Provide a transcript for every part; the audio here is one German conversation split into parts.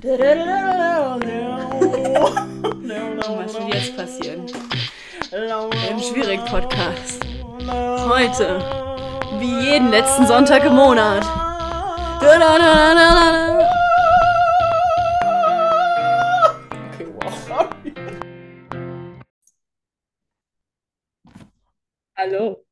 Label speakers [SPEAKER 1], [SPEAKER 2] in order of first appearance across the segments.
[SPEAKER 1] Was will jetzt passieren? Im schwierigen Podcast. Heute, wie jeden letzten Sonntag im Monat.
[SPEAKER 2] Okay, wow.
[SPEAKER 1] Hallo.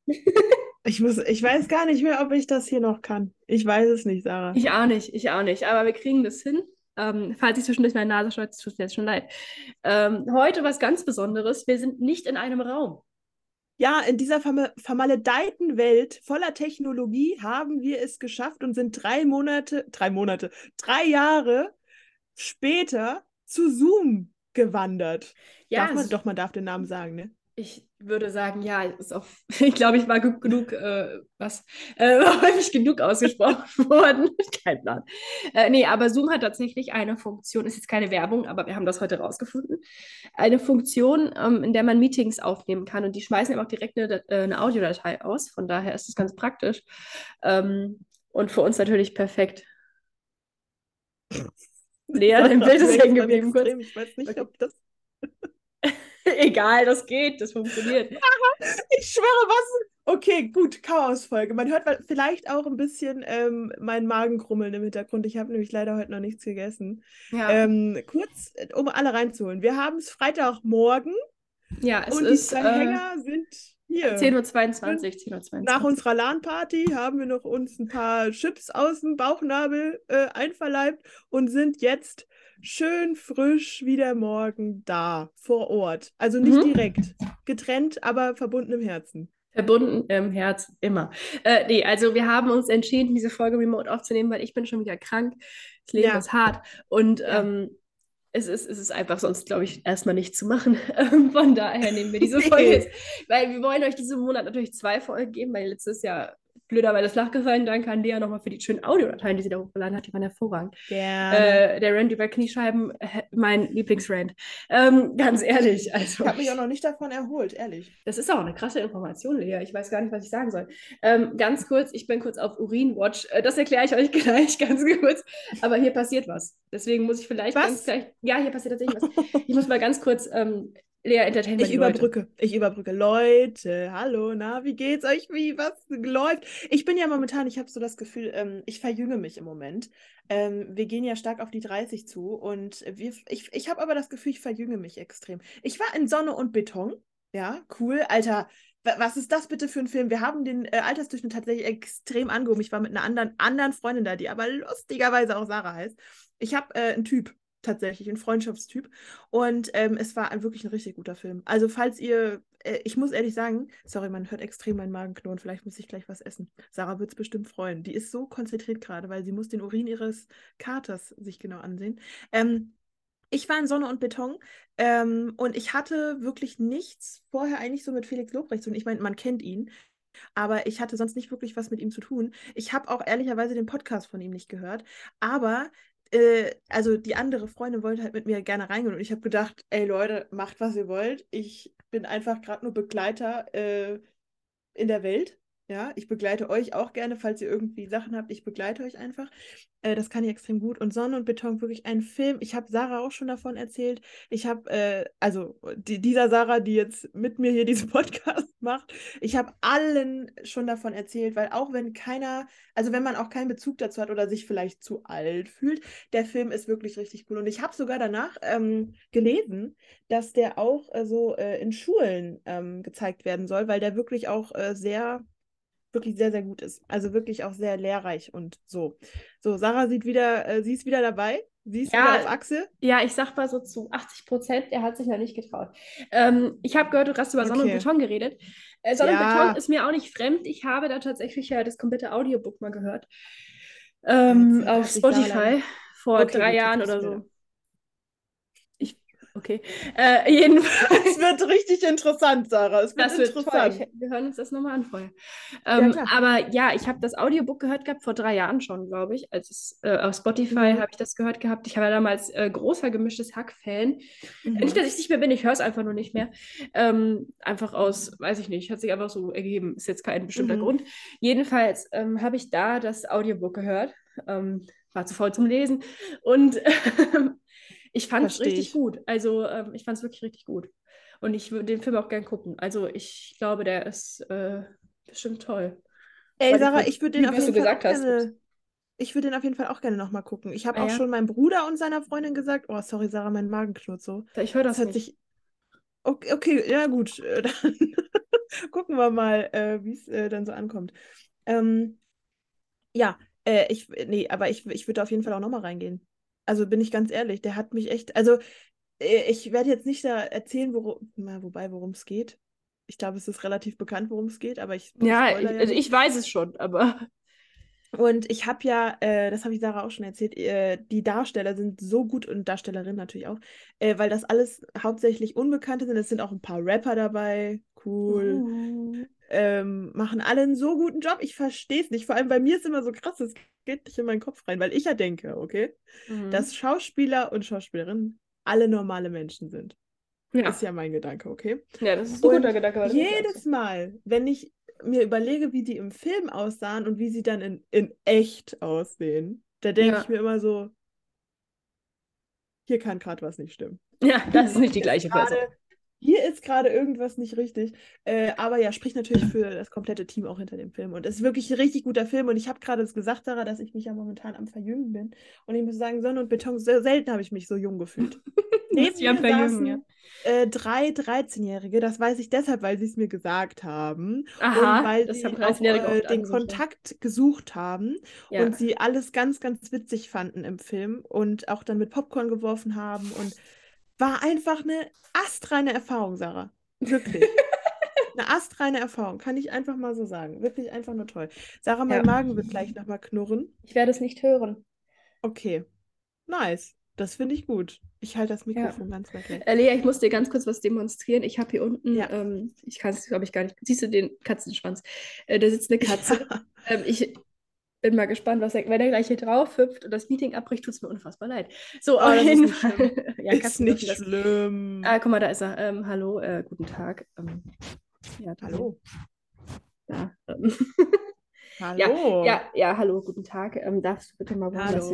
[SPEAKER 2] Ich, muss, ich weiß gar nicht mehr, ob ich das hier noch kann. Ich weiß es nicht, Sarah.
[SPEAKER 1] Ich auch nicht, ich auch nicht. Aber wir kriegen das hin. Ähm, falls ich zwischendurch meine Nase schneuze, tut mir jetzt schon leid. Ähm, heute was ganz Besonderes. Wir sind nicht in einem Raum.
[SPEAKER 2] Ja, in dieser verma vermaledeiten Welt voller Technologie haben wir es geschafft und sind drei Monate, drei Monate, drei Jahre später zu Zoom gewandert.
[SPEAKER 1] Ja,
[SPEAKER 2] darf man, doch, man darf den Namen sagen, ne?
[SPEAKER 1] Ich würde sagen, ja, ist auch, ich glaube, ich war genug, äh, was, äh, häufig genug ausgesprochen worden. Kein Plan. Äh, nee, aber Zoom hat tatsächlich eine Funktion, ist jetzt keine Werbung, aber wir haben das heute rausgefunden. Eine Funktion, ähm, in der man Meetings aufnehmen kann und die schmeißen eben auch direkt eine, äh, eine Audiodatei aus. Von daher ist es ganz praktisch. Ähm, und für uns natürlich perfekt. Lea, dein Bild ist hängen geblieben.
[SPEAKER 2] Ich weiß nicht, ob das.
[SPEAKER 1] Egal, das geht, das funktioniert.
[SPEAKER 2] Ich schwöre, was? Okay, gut, Chaosfolge. Man hört vielleicht auch ein bisschen ähm, meinen Magen krummeln im Hintergrund. Ich habe nämlich leider heute noch nichts gegessen.
[SPEAKER 1] Ja,
[SPEAKER 2] Ähm, kurz, äh, um alle reinzuholen. Wir haben es Freitagmorgen
[SPEAKER 1] ja es
[SPEAKER 2] und
[SPEAKER 1] ist
[SPEAKER 2] die
[SPEAKER 1] äh,
[SPEAKER 2] Hänger sind hier.
[SPEAKER 1] 10.22 Uhr, 10.22 Uhr.
[SPEAKER 2] Nach unserer LAN-Party haben wir noch uns ein paar Chips aus dem Bauchnabel äh, einverleibt und sind jetzt schön frisch wieder morgen da, vor Ort. Also nicht
[SPEAKER 1] Mhm.
[SPEAKER 2] direkt, getrennt, aber verbunden im Herzen.
[SPEAKER 1] Verbunden im Herz, immer. Äh, nee, also wir haben uns entschieden, diese Folge remote aufzunehmen, weil ich bin schon wieder krank. Das Leben
[SPEAKER 2] Ja.
[SPEAKER 1] ist hart. Und
[SPEAKER 2] Ja.
[SPEAKER 1] ähm, es ist, es ist einfach sonst, glaube ich, erstmal nicht zu machen. Ähm, Von daher nehmen wir diese Folge jetzt. Weil wir wollen euch diesen Monat natürlich zwei Folgen geben, weil letztes Jahr blöderweise flach gefallen. Danke an Lea nochmal für die schönen Audiodateien, die sie da hochgeladen hat. Die waren hervorragend. Äh, der Rant über Kniescheiben, äh, mein Lieblingsrant. Ähm, ganz ehrlich, also.
[SPEAKER 2] ich habe mich auch noch nicht davon erholt, ehrlich.
[SPEAKER 1] Das ist auch eine krasse Information, Lea. Ich weiß gar nicht, was ich sagen soll. Ähm, ganz kurz, ich bin kurz auf Urinwatch. Äh, das erkläre ich euch gleich ganz kurz. Aber hier passiert was. Deswegen muss ich vielleicht
[SPEAKER 2] Was?
[SPEAKER 1] ganz gleich. Ja, hier passiert tatsächlich was. Ich muss mal ganz kurz ähm, Lea entertainen
[SPEAKER 2] Ich
[SPEAKER 1] die Leute.
[SPEAKER 2] überbrücke, ich überbrücke. Leute, hallo, na, wie geht's euch? Wie, was läuft? Ich bin ja momentan, ich habe so das Gefühl, ähm, ich verjünge mich im Moment. Ähm, wir gehen ja stark auf die 30 zu und wir, ich, ich habe aber das Gefühl, ich verjünge mich extrem. Ich war in Sonne und Beton, ja, cool. Alter, wa- was ist das bitte für ein Film? Wir haben den äh, Altersdurchschnitt tatsächlich extrem angehoben. Ich war mit einer anderen, anderen Freundin da, die aber lustigerweise auch Sarah heißt. Ich habe äh, einen Typ tatsächlich, einen Freundschaftstyp. Und ähm, es war ein, wirklich ein richtig guter Film. Also, falls ihr, äh, ich muss ehrlich sagen, sorry, man hört extrem meinen Magen knurren, vielleicht muss ich gleich was essen. Sarah wird es bestimmt freuen. Die ist so konzentriert gerade, weil sie muss den Urin ihres Katers sich genau ansehen. Ähm, ich war in Sonne und Beton ähm, und ich hatte wirklich nichts vorher eigentlich so mit Felix Lobrecht tun. Ich meine, man kennt ihn. Aber ich hatte sonst nicht wirklich was mit ihm zu tun. Ich habe auch ehrlicherweise den Podcast von ihm nicht gehört. Aber äh, also die andere Freundin wollte halt mit mir gerne reingehen und ich habe gedacht, ey Leute, macht was ihr wollt. Ich bin einfach gerade nur Begleiter äh, in der Welt. Ja, ich begleite euch auch gerne, falls ihr irgendwie Sachen habt. Ich begleite euch einfach. Äh, das kann ich extrem gut. Und Sonne und Beton, wirklich ein Film. Ich habe Sarah auch schon davon erzählt. Ich habe, äh, also die, dieser Sarah, die jetzt mit mir hier diesen Podcast macht, ich habe allen schon davon erzählt, weil auch wenn keiner, also wenn man auch keinen Bezug dazu hat oder sich vielleicht zu alt fühlt, der Film ist wirklich richtig cool. Und ich habe sogar danach ähm, gelesen, dass der auch äh, so äh, in Schulen ähm, gezeigt werden soll, weil der wirklich auch äh, sehr, wirklich sehr, sehr gut ist. Also wirklich auch sehr lehrreich und so. So, Sarah sieht wieder, äh, sie ist wieder dabei. Sie ist
[SPEAKER 1] Ja,
[SPEAKER 2] wieder auf Achse.
[SPEAKER 1] Ja, ich sag mal so zu 80 Prozent, er hat sich noch nicht getraut. Ähm, ich habe gehört, du hast über Sonne und
[SPEAKER 2] Okay.
[SPEAKER 1] Beton geredet. Äh, Sonne und
[SPEAKER 2] Ja.
[SPEAKER 1] Beton ist mir auch nicht fremd. Ich habe da tatsächlich ja das komplette Audiobook mal gehört. Ähm, auf Spotify vor
[SPEAKER 2] Okay,
[SPEAKER 1] drei Jahren oder so. Okay. Äh, jedenfalls.
[SPEAKER 2] Es wird richtig interessant, Sarah. Es wird
[SPEAKER 1] Das wird
[SPEAKER 2] interessant.
[SPEAKER 1] Ich, wir hören uns das nochmal an vorher. Ähm,
[SPEAKER 2] klar.
[SPEAKER 1] aber ja, ich habe das Audiobook gehört gehabt vor drei Jahren schon, glaube ich. Als es, äh, auf Spotify
[SPEAKER 2] Mhm.
[SPEAKER 1] habe ich das gehört gehabt. Ich war damals äh, großer gemischtes Hack-Fan.
[SPEAKER 2] Mhm.
[SPEAKER 1] Nicht, dass ich nicht mehr bin, ich höre es einfach nur nicht mehr. Ähm, einfach aus, weiß ich nicht, hat sich einfach so ergeben. Ist jetzt kein bestimmter
[SPEAKER 2] Mhm.
[SPEAKER 1] Grund. Jedenfalls ähm, habe ich da das Audiobook gehört. Ähm, war zu faul zum Lesen. Und ich fand es richtig
[SPEAKER 2] ich.
[SPEAKER 1] gut. Also ähm, ich fand es wirklich richtig gut. Und ich würde den Film auch gern gucken. Also ich glaube, der ist äh, bestimmt toll.
[SPEAKER 2] Ey,
[SPEAKER 1] Weil
[SPEAKER 2] Sarah,
[SPEAKER 1] ich-
[SPEAKER 2] würde den auf jeden Fall gerne. Ich würde den auf jeden Fall auch gerne nochmal gucken. Ich habe
[SPEAKER 1] Ah,
[SPEAKER 2] auch
[SPEAKER 1] ja?
[SPEAKER 2] schon meinem Bruder und seiner Freundin gesagt, oh, sorry, Sarah, mein Magen knurrt so.
[SPEAKER 1] Ich höre das,
[SPEAKER 2] Das
[SPEAKER 1] nicht.
[SPEAKER 2] sich. Okay, okay, ja gut. äh, Dann gucken wir mal, äh, wie es äh, dann so ankommt. Ähm, ja, äh, ich, nee, aber ich, ich würde auf jeden Fall auch nochmal reingehen. Also bin ich ganz ehrlich, der hat mich echt. Also, äh, ich werde jetzt nicht da erzählen, worum, na, wobei, worum es geht. Ich glaube, es ist relativ bekannt, worum es geht, aber ich
[SPEAKER 1] Ja, ich, also ich weiß es schon, aber
[SPEAKER 2] Und ich habe ja, äh, das habe ich Sarah auch schon erzählt, äh, die Darsteller sind so gut und Darstellerinnen natürlich auch, äh, weil das alles hauptsächlich Unbekannte sind. Es sind auch ein paar Rapper dabei, cool,
[SPEAKER 1] Uh.
[SPEAKER 2] Ähm, machen alle einen so guten Job. Ich verstehe es nicht. Vor allem bei mir ist immer so krass, es geht nicht in meinen Kopf rein, weil ich ja denke, okay,
[SPEAKER 1] Mhm.
[SPEAKER 2] dass Schauspieler und Schauspielerinnen alle normale Menschen sind.
[SPEAKER 1] ja.
[SPEAKER 2] Ist ja mein Gedanke, okay?
[SPEAKER 1] ja, das ist ein
[SPEAKER 2] Und
[SPEAKER 1] guter Gedanke.
[SPEAKER 2] Jedes
[SPEAKER 1] so.
[SPEAKER 2] Mal, wenn ich mir überlege, wie die im Film aussahen und wie sie dann in, in echt aussehen, da denke
[SPEAKER 1] Ja.
[SPEAKER 2] ich mir immer so, hier kann gerade was nicht stimmen.
[SPEAKER 1] Ja, das ist nicht die gleiche Person.
[SPEAKER 2] Hier ist gerade irgendwas nicht richtig. Äh, aber ja, spricht natürlich für das komplette Team auch hinter dem Film. Und es ist wirklich ein richtig guter Film. Und ich habe gerade gesagt, Sarah, dass ich mich ja momentan am Verjüngen bin. Und ich muss sagen, Sonne und Beton, sehr selten habe ich mich so jung gefühlt. Neben mir
[SPEAKER 1] Verjüngen,
[SPEAKER 2] saßen äh, drei 13-Jährige. Das weiß ich deshalb, weil sie es mir gesagt haben.
[SPEAKER 1] Aha,
[SPEAKER 2] und weil
[SPEAKER 1] das
[SPEAKER 2] sie auch
[SPEAKER 1] 13-Jährige
[SPEAKER 2] äh, den
[SPEAKER 1] ja.
[SPEAKER 2] Kontakt gesucht haben
[SPEAKER 1] Ja.
[SPEAKER 2] und sie alles ganz, ganz witzig fanden im Film und auch dann mit Popcorn geworfen haben und war einfach eine astreine Erfahrung, Sarah. Wirklich. Eine astreine Erfahrung, kann ich einfach mal so sagen. Wirklich einfach nur toll. Sarah, mein
[SPEAKER 1] Ja.
[SPEAKER 2] Magen wird gleich nochmal knurren.
[SPEAKER 1] Ich werde es nicht hören.
[SPEAKER 2] Okay. Nice. Das finde ich gut. Ich halte das Mikrofon ganz weit weg.
[SPEAKER 1] Äh, Lea, ich muss dir ganz kurz was demonstrieren. Ich habe hier unten,
[SPEAKER 2] Ja.
[SPEAKER 1] ähm, ich kann es, glaube ich, gar nicht. Siehst du den Katzenschwanz? Äh, da sitzt eine Katze.
[SPEAKER 2] Ja.
[SPEAKER 1] Ähm, ich bin mal gespannt, was er, wenn er gleich hier drauf hüpft und das Meeting abbricht, tut es mir unfassbar leid. So,
[SPEAKER 2] Oh,
[SPEAKER 1] auf
[SPEAKER 2] das ist
[SPEAKER 1] jeden
[SPEAKER 2] nicht
[SPEAKER 1] Fall.
[SPEAKER 2] schlimm.
[SPEAKER 1] ja,
[SPEAKER 2] ist nicht
[SPEAKER 1] das.
[SPEAKER 2] schlimm.
[SPEAKER 1] Ah, guck mal, da ist er. Ähm, hallo, äh, guten Tag. Ähm, ja,
[SPEAKER 2] Hallo.
[SPEAKER 1] Da, ähm.
[SPEAKER 2] Hallo.
[SPEAKER 1] Ja, ja, hallo, guten Tag. Ähm, darfst du bitte mal woanders?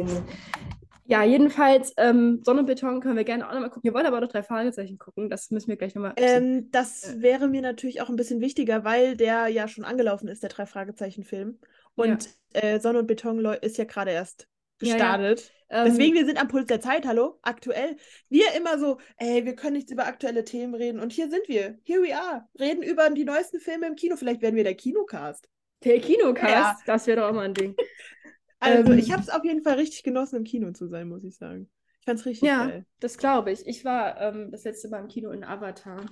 [SPEAKER 1] Ja, jedenfalls, ähm, Sonne und Beton können wir gerne auch nochmal gucken. Wir wollen aber noch drei Fragezeichen gucken. Das müssen wir gleich nochmal.
[SPEAKER 2] Ähm, das
[SPEAKER 1] Äh.
[SPEAKER 2] wäre mir natürlich auch ein bisschen wichtiger, weil der ja schon angelaufen ist, der Drei-Fragezeichen-Film. Und äh, Sonne und Beton ist ja gerade erst
[SPEAKER 1] Ja, ja.
[SPEAKER 2] gestartet.
[SPEAKER 1] Ähm,
[SPEAKER 2] Deswegen, wir sind am Puls der Zeit, hallo, aktuell. Wir immer so, ey, wir können nichts über aktuelle Themen reden. Und hier sind wir, here we are, reden über die neuesten Filme im Kino. Vielleicht werden wir der Kinocast.
[SPEAKER 1] der Kinocast,
[SPEAKER 2] Ja.
[SPEAKER 1] das wäre doch mal ein Ding.
[SPEAKER 2] Also,
[SPEAKER 1] Ähm.
[SPEAKER 2] ich habe es auf jeden Fall richtig genossen, im Kino zu sein, muss ich sagen. Ich fand's richtig
[SPEAKER 1] Ja,
[SPEAKER 2] geil.
[SPEAKER 1] das glaube ich. Ich war ähm, das letzte Mal im Kino in Avatar.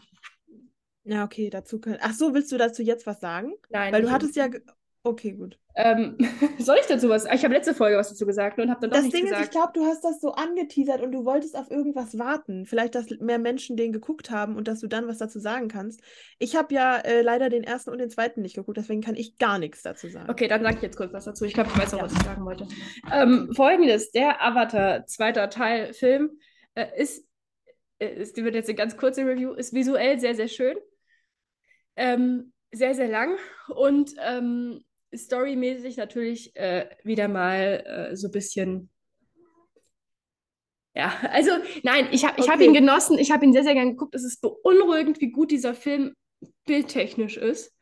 [SPEAKER 2] Ja, okay, dazu können. Ach so, willst du dazu jetzt was sagen?
[SPEAKER 1] Nein,
[SPEAKER 2] Weil du hattest ja. Okay, gut.
[SPEAKER 1] Ähm, soll ich dazu was? Ich habe letzte Folge was dazu gesagt und habe dann doch
[SPEAKER 2] Das
[SPEAKER 1] nichts
[SPEAKER 2] Ding ist,
[SPEAKER 1] gesagt.
[SPEAKER 2] ich glaube, du hast das so angeteasert und du wolltest auf irgendwas warten. Vielleicht, dass mehr Menschen den geguckt haben und dass du dann was dazu sagen kannst. Ich habe ja äh, leider den ersten und den zweiten nicht geguckt, deswegen kann ich gar nichts dazu sagen.
[SPEAKER 1] Okay, dann sage ich jetzt kurz was dazu. Ich glaube, ich weiß auch,
[SPEAKER 2] Ja.
[SPEAKER 1] was ich sagen wollte. Ähm, Folgendes: Der Avatar, zweiter Teil, Film, äh, ist, äh, ist, die wird jetzt eine ganz kurze Review, ist visuell sehr, sehr schön. Ähm, sehr, sehr lang und ähm, storymäßig natürlich äh, wieder mal äh, so ein bisschen. Ja, also nein, ich habe ich hab
[SPEAKER 2] Okay.
[SPEAKER 1] ihn genossen, ich habe ihn sehr, sehr gern geguckt. Es ist beunruhigend, wie gut dieser Film bildtechnisch ist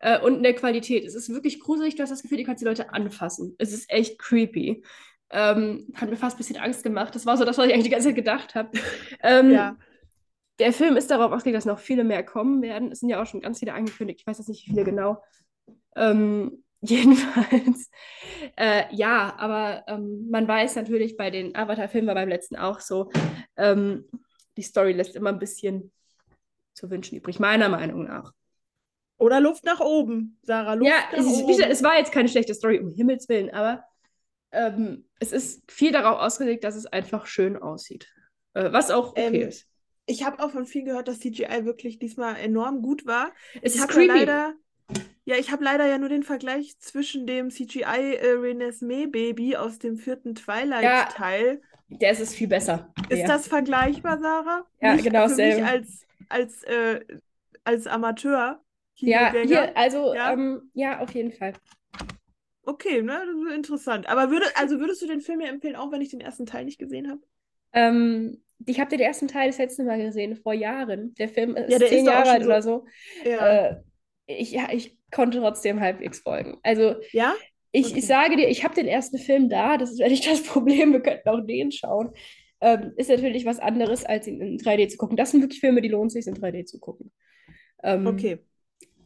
[SPEAKER 1] äh, und in der Qualität. Es ist wirklich gruselig, du hast das Gefühl, du kannst die Leute anfassen. Es ist echt creepy. Ähm, hat mir fast ein bisschen Angst gemacht. Das war so das, was ich eigentlich die ganze Zeit gedacht habe. Ähm,
[SPEAKER 2] Ja.
[SPEAKER 1] Der Film ist darauf ausgelegt, dass noch viele mehr kommen werden. Es sind ja auch schon ganz viele angekündigt. Ich weiß jetzt nicht, wie viele genau. Ähm, jedenfalls, äh, ja, aber ähm, man weiß natürlich bei den Avatar-Filmen, war beim letzten auch so, ähm, die Story lässt immer ein bisschen zu wünschen übrig, meiner Meinung nach.
[SPEAKER 2] Oder Luft nach oben, Sarah. Luft
[SPEAKER 1] Ja,
[SPEAKER 2] nach
[SPEAKER 1] es, ist,
[SPEAKER 2] oben.
[SPEAKER 1] es war jetzt keine schlechte Story, um Himmels Willen, aber ähm, es ist viel darauf ausgelegt, dass es einfach schön aussieht. Äh, was auch okay
[SPEAKER 2] Ähm,
[SPEAKER 1] ist.
[SPEAKER 2] Ich habe auch von vielen gehört, dass CGI wirklich diesmal enorm gut war.
[SPEAKER 1] Es
[SPEAKER 2] ich
[SPEAKER 1] ist
[SPEAKER 2] ja
[SPEAKER 1] creepy.
[SPEAKER 2] leider, ja, ich habe leider ja nur den Vergleich zwischen dem CGI äh, Renesmee Baby aus dem vierten Twilight-Teil.
[SPEAKER 1] Der ist es viel besser.
[SPEAKER 2] Ist
[SPEAKER 1] Ja.
[SPEAKER 2] das vergleichbar, Sarah?
[SPEAKER 1] Ja,
[SPEAKER 2] Nicht
[SPEAKER 1] genau
[SPEAKER 2] Für mich
[SPEAKER 1] dasselbe.
[SPEAKER 2] als, als, äh, als Amateur.
[SPEAKER 1] Ja, hier, also,
[SPEAKER 2] Ja?
[SPEAKER 1] ähm, ja, auf jeden Fall.
[SPEAKER 2] Okay, ne, das ist interessant. Aber würde, also würdest du den Film mir empfehlen, auch wenn ich den ersten Teil nicht gesehen habe?
[SPEAKER 1] Ähm, ich habe den ersten Teil das letzte Mal gesehen, vor Jahren. Der Film ist
[SPEAKER 2] Ja, der
[SPEAKER 1] zehn
[SPEAKER 2] ist
[SPEAKER 1] Jahre alt
[SPEAKER 2] so-
[SPEAKER 1] oder so.
[SPEAKER 2] Ja.
[SPEAKER 1] Äh, ich, ja, ich konnte trotzdem halbwegs folgen. Also
[SPEAKER 2] ja?
[SPEAKER 1] ich,
[SPEAKER 2] Okay.
[SPEAKER 1] ich sage dir, ich habe den ersten Film da, das ist ja nicht das Problem, wir könnten auch den schauen. Ähm, ist natürlich was anderes, als ihn in 3D zu gucken. Das sind wirklich Filme, die lohnt sich, in 3D zu gucken. Ähm,
[SPEAKER 2] Okay.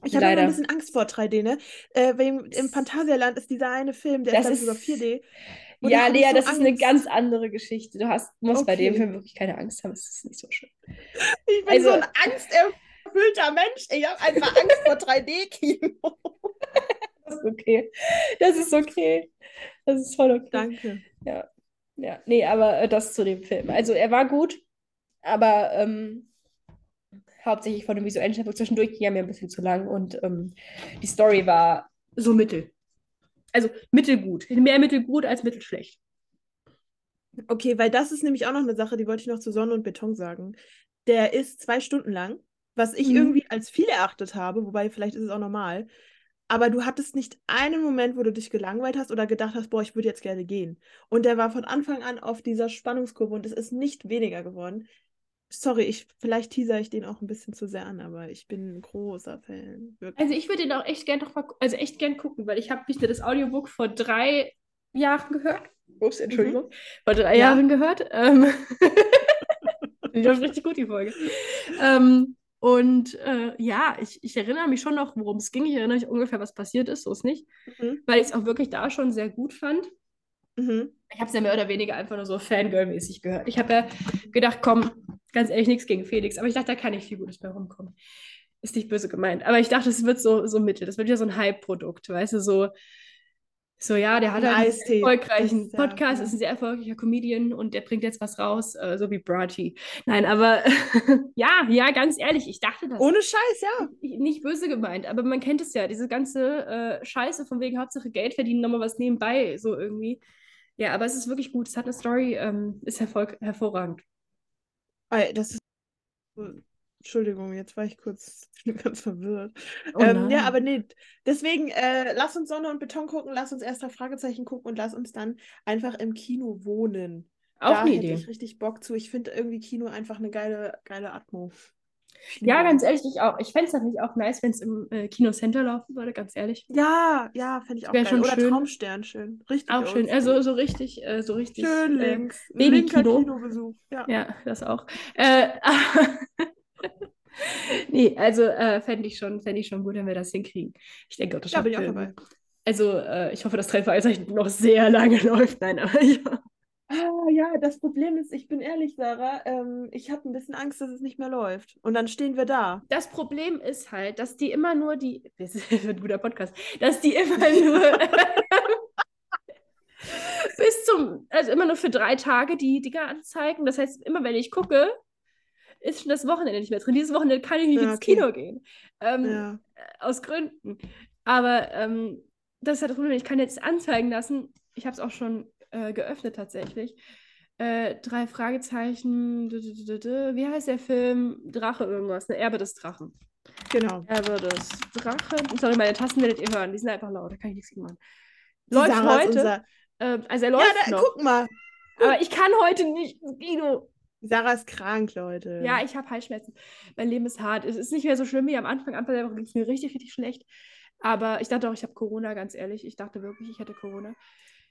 [SPEAKER 2] Ich habe immer ein bisschen Angst vor 3D, ne? Äh, im, im Phantasialand ist dieser eine Film, der
[SPEAKER 1] Das
[SPEAKER 2] ist,
[SPEAKER 1] ist-
[SPEAKER 2] sogar 4D. Und
[SPEAKER 1] Ja, Lea,
[SPEAKER 2] so
[SPEAKER 1] das ist eine
[SPEAKER 2] Angst.
[SPEAKER 1] ganz andere Geschichte. Du hast, musst bei dem
[SPEAKER 2] Okay.
[SPEAKER 1] Film wirklich keine Angst haben, es ist nicht so schön.
[SPEAKER 2] Ich bin
[SPEAKER 1] Also-
[SPEAKER 2] so ein angsterfüllter Mensch. Ich habe einfach Angst vor 3D-Kino.
[SPEAKER 1] Das ist okay. Das ist okay. Das ist voll okay.
[SPEAKER 2] Danke.
[SPEAKER 1] Ja, ja, nee, aber äh, das zu dem Film. Also er war gut, aber ähm, hauptsächlich von dem visuellen Schöpfung zwischendurch ging er mir ein bisschen zu lang und ähm, die Story war so mittel. Also mittelgut. Mehr mittelgut als mittelschlecht.
[SPEAKER 2] Okay, weil das ist nämlich auch noch eine Sache, die wollte ich noch zu Sonne und Beton sagen. Der ist zwei Stunden lang, was ich
[SPEAKER 1] Mhm.
[SPEAKER 2] irgendwie als viel erachtet habe, wobei vielleicht ist es auch normal. Aber du hattest nicht einen Moment, wo du dich gelangweilt hast oder gedacht hast, boah, ich würde jetzt gerne gehen. Und der war von Anfang an auf dieser Spannungskurve und es ist nicht weniger geworden. Sorry, ich, vielleicht teaser ich den auch ein bisschen zu sehr an, aber ich bin ein großer Fan. Wirklich.
[SPEAKER 1] Also ich würde den auch echt gern noch mal, also echt gern gucken, weil ich habe nur das Audiobook vor drei Jahren gehört. Ups, Entschuldigung. Vor drei
[SPEAKER 2] Ja.
[SPEAKER 1] Jahren gehört. Ähm, die läuft richtig gut, die Folge. Ähm, und äh, ja, ich, ich erinnere mich schon noch, worum es ging. Ich erinnere mich ungefähr, was passiert ist, so ist nicht.
[SPEAKER 2] Mhm.
[SPEAKER 1] Weil ich es auch wirklich da schon sehr gut fand.
[SPEAKER 2] Mhm.
[SPEAKER 1] Ich habe es ja mehr oder weniger einfach nur so Fangirl-mäßig gehört. Ich habe ja gedacht, komm, ganz ehrlich, nichts gegen Felix. Aber ich dachte, da kann nicht viel Gutes bei rumkommen. Ist nicht böse gemeint. Aber ich dachte, es wird so, so mittel. Das wird wieder so ein Hype-Produkt, weißt du, so, so ja, der hat halt einen
[SPEAKER 2] Eistee.
[SPEAKER 1] erfolgreichen
[SPEAKER 2] Ist ja-
[SPEAKER 1] Podcast, ist ein sehr erfolgreicher Comedian und der bringt jetzt was raus, äh, so wie Brachi. Nein, aber ja, ja, ganz ehrlich, ich dachte das.
[SPEAKER 2] Ohne Scheiß, ja.
[SPEAKER 1] Nicht böse gemeint, aber man kennt es ja, diese ganze äh, Scheiße von wegen Hauptsache Geld verdienen, nochmal was nebenbei, so irgendwie. Ja, aber es ist wirklich gut. Es hat eine Story, ähm, ist hervor hervorragend.
[SPEAKER 2] Das ist. Entschuldigung, jetzt war ich kurz ganz verwirrt.
[SPEAKER 1] Oh
[SPEAKER 2] ähm, ja, aber nee, deswegen äh, lass uns Sonne und Beton gucken, lass uns erst drei Fragezeichen gucken und lass uns dann einfach im Kino wohnen.
[SPEAKER 1] Auch
[SPEAKER 2] da
[SPEAKER 1] eine
[SPEAKER 2] hätte
[SPEAKER 1] Idee.
[SPEAKER 2] ich richtig Bock zu. Ich finde irgendwie Kino einfach eine geile, geile Atmo.
[SPEAKER 1] Ja, ganz ehrlich, ich auch. Ich fände es natürlich auch nice, wenn es im äh, Kinocenter laufen würde, ganz ehrlich.
[SPEAKER 2] Ja, ja, fände ich auch geil.
[SPEAKER 1] schon
[SPEAKER 2] Oder
[SPEAKER 1] schön.
[SPEAKER 2] Traumstern, schön. Richtig
[SPEAKER 1] Auch schön. Also so richtig, äh, so richtig.
[SPEAKER 2] Schön
[SPEAKER 1] äh,
[SPEAKER 2] links.
[SPEAKER 1] Babykino.
[SPEAKER 2] Linker Kinobesuch. Ja.
[SPEAKER 1] Ja, das auch. Äh, nee, also äh, fände ich schon, fände ich schon gut, wenn wir das hinkriegen. Ich denke auch, das
[SPEAKER 2] Da bin
[SPEAKER 1] schafft
[SPEAKER 2] ich auch
[SPEAKER 1] wir.
[SPEAKER 2] dabei.
[SPEAKER 1] Also, äh, ich hoffe, dass drei Fragezeichen noch sehr lange läuft. Nein, aber ja.
[SPEAKER 2] Ah, ja, das Problem ist, ich bin ehrlich, Sarah, ähm, ich habe ein bisschen Angst, dass es nicht mehr läuft. Und dann stehen wir da.
[SPEAKER 1] Das Problem ist halt, dass die immer nur die. Das wird ein guter Podcast. Dass die immer nur. bis zum. Also immer nur für drei Tage die Dinger anzeigen. Das heißt, immer wenn ich gucke, ist schon das Wochenende nicht mehr drin. Dieses Wochenende kann ich nicht
[SPEAKER 2] Ja,
[SPEAKER 1] ins
[SPEAKER 2] okay.
[SPEAKER 1] Kino gehen. Ähm,
[SPEAKER 2] Ja.
[SPEAKER 1] aus Gründen. Aber ähm, das ist halt das Problem. Ich kann jetzt anzeigen lassen. Ich habe es auch schon äh, geöffnet tatsächlich. Äh, drei Fragezeichen. Wie heißt der Film? Drache irgendwas. Ne? Erbe des Drachen.
[SPEAKER 2] Genau.
[SPEAKER 1] Erbe des Drachen. Sorry, meine Tasten werdet ihr hören. Die sind einfach laut. Da kann ich nichts gegen machen. Läuft heute.
[SPEAKER 2] unser-
[SPEAKER 1] Ähm, also er
[SPEAKER 2] Ja,
[SPEAKER 1] läuft
[SPEAKER 2] da,
[SPEAKER 1] noch.
[SPEAKER 2] guck mal.
[SPEAKER 1] Aber ich kann heute nicht ins Kino.
[SPEAKER 2] Sarah ist krank, Leute.
[SPEAKER 1] Ja, ich habe Halsschmerzen. Mein Leben ist hart. Es ist nicht mehr so schlimm wie am Anfang. Anfang der Woche ging es mir richtig, richtig schlecht. Aber ich dachte auch, ich habe Corona, ganz ehrlich. Ich dachte wirklich, ich hätte Corona.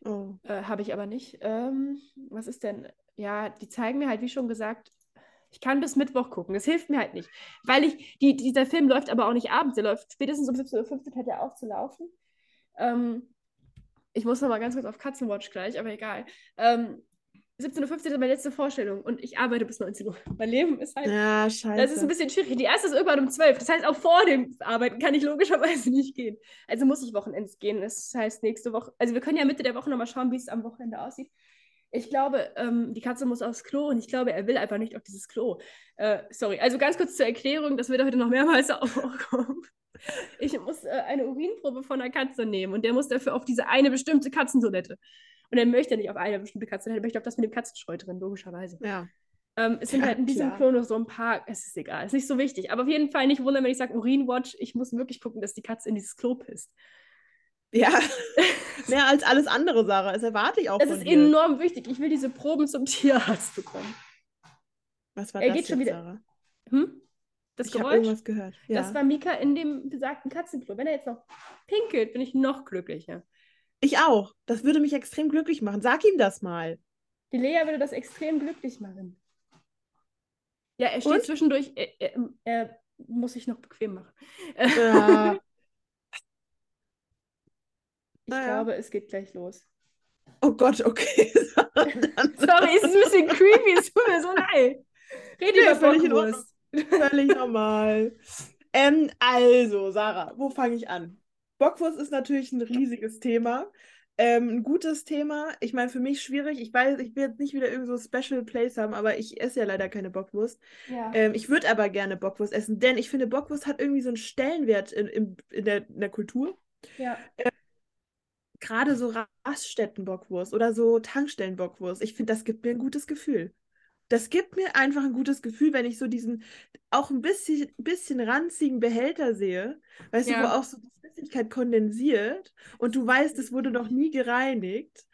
[SPEAKER 2] Oh.
[SPEAKER 1] Äh, habe ich aber nicht. Ähm, was ist denn? Ja, die zeigen mir halt, wie schon gesagt, ich kann bis Mittwoch gucken. Das hilft mir halt nicht. Weil ich, die, dieser Film läuft aber auch nicht abends. Der läuft spätestens um 17.15 Uhr hört er auf zu laufen. Ähm, ich muss noch mal ganz kurz auf Katzenwatch gleich, aber egal. Ähm, 17.15 Uhr ist meine letzte Vorstellung und ich arbeite bis 19 Uhr. Mein Leben ist halt
[SPEAKER 2] Ja, scheiße.
[SPEAKER 1] das ist ein bisschen schwierig. Die erste ist irgendwann um 12. Das heißt, auch vor dem Arbeiten kann ich logischerweise nicht gehen. Also muss ich Wochenends gehen. Das heißt, nächste Woche, also wir können ja Mitte der Woche nochmal schauen, wie es am Wochenende aussieht. Ich glaube, ähm, die Katze muss aufs Klo und ich glaube, er will einfach nicht auf dieses Klo. Äh, sorry, also ganz kurz zur Erklärung, das wird heute noch mehrmals aufkommen. Ich muss äh, eine Urinprobe von einer Katze nehmen und der muss dafür auf diese eine bestimmte Katzentoilette. Und er möchte nicht auf eine bestimmte Katzentoilette, er möchte auf das mit dem Katzenstreu drin, logischerweise.
[SPEAKER 2] ja.
[SPEAKER 1] Ähm, es sind
[SPEAKER 2] Ja,
[SPEAKER 1] halt in diesem. Klo nur so ein paar, es ist egal, es ist nicht so wichtig. Aber auf jeden Fall nicht wundern, wenn ich sage Urinwatch, ich muss wirklich gucken, dass die Katze in dieses Klo pisst.
[SPEAKER 2] Ja, mehr als alles andere, Sarah. Das erwarte ich auch
[SPEAKER 1] Das ist
[SPEAKER 2] dir.
[SPEAKER 1] enorm wichtig. Ich will diese Proben zum Tierarzt bekommen.
[SPEAKER 2] Was war
[SPEAKER 1] Er
[SPEAKER 2] das
[SPEAKER 1] geht schon wieder-
[SPEAKER 2] Sarah?
[SPEAKER 1] Hm? Das
[SPEAKER 2] ich habe
[SPEAKER 1] Geräusch?
[SPEAKER 2] irgendwas gehört. Ja.
[SPEAKER 1] Das war Mika in dem besagten Katzenklo. Wenn er jetzt noch pinkelt, bin ich noch glücklicher.
[SPEAKER 2] Ich auch. Das würde mich extrem glücklich machen. Sag ihm das mal.
[SPEAKER 1] Die Lea würde das extrem glücklich machen. Ja, er steht
[SPEAKER 2] Und?
[SPEAKER 1] zwischendurch, er, er, er muss sich noch bequem machen.
[SPEAKER 2] Ja.
[SPEAKER 1] Ich
[SPEAKER 2] Naja.
[SPEAKER 1] glaube, es geht gleich los.
[SPEAKER 2] Oh Gott, okay.
[SPEAKER 1] Sorry, es ist ein bisschen creepy, es tut mir so leid. Red
[SPEAKER 2] Nee,
[SPEAKER 1] über
[SPEAKER 2] völlig in. Völlig normal. Ähm, also, Sarah, wo fange ich an? Bockwurst ist natürlich ein riesiges Thema. Ähm, ein gutes Thema. Ich meine, für mich schwierig. Ich weiß, ich will jetzt nicht wieder irgend so Special Place haben, aber ich esse ja leider keine Bockwurst.
[SPEAKER 1] Ja.
[SPEAKER 2] Ähm, ich würde aber gerne Bockwurst essen, denn ich finde, Bockwurst hat irgendwie so einen Stellenwert in, in, in, der, in der Kultur.
[SPEAKER 1] ja.
[SPEAKER 2] Gerade so Raststätten-Bockwurst oder so Tankstellen-Bockwurst. Ich finde, das gibt mir ein gutes Gefühl. Das gibt mir einfach ein gutes Gefühl, wenn ich so diesen auch ein bisschen, bisschen ranzigen Behälter sehe, weißt du,
[SPEAKER 1] Ja.
[SPEAKER 2] wo auch so die Flüssigkeit kondensiert und du weißt, es wurde noch nie gereinigt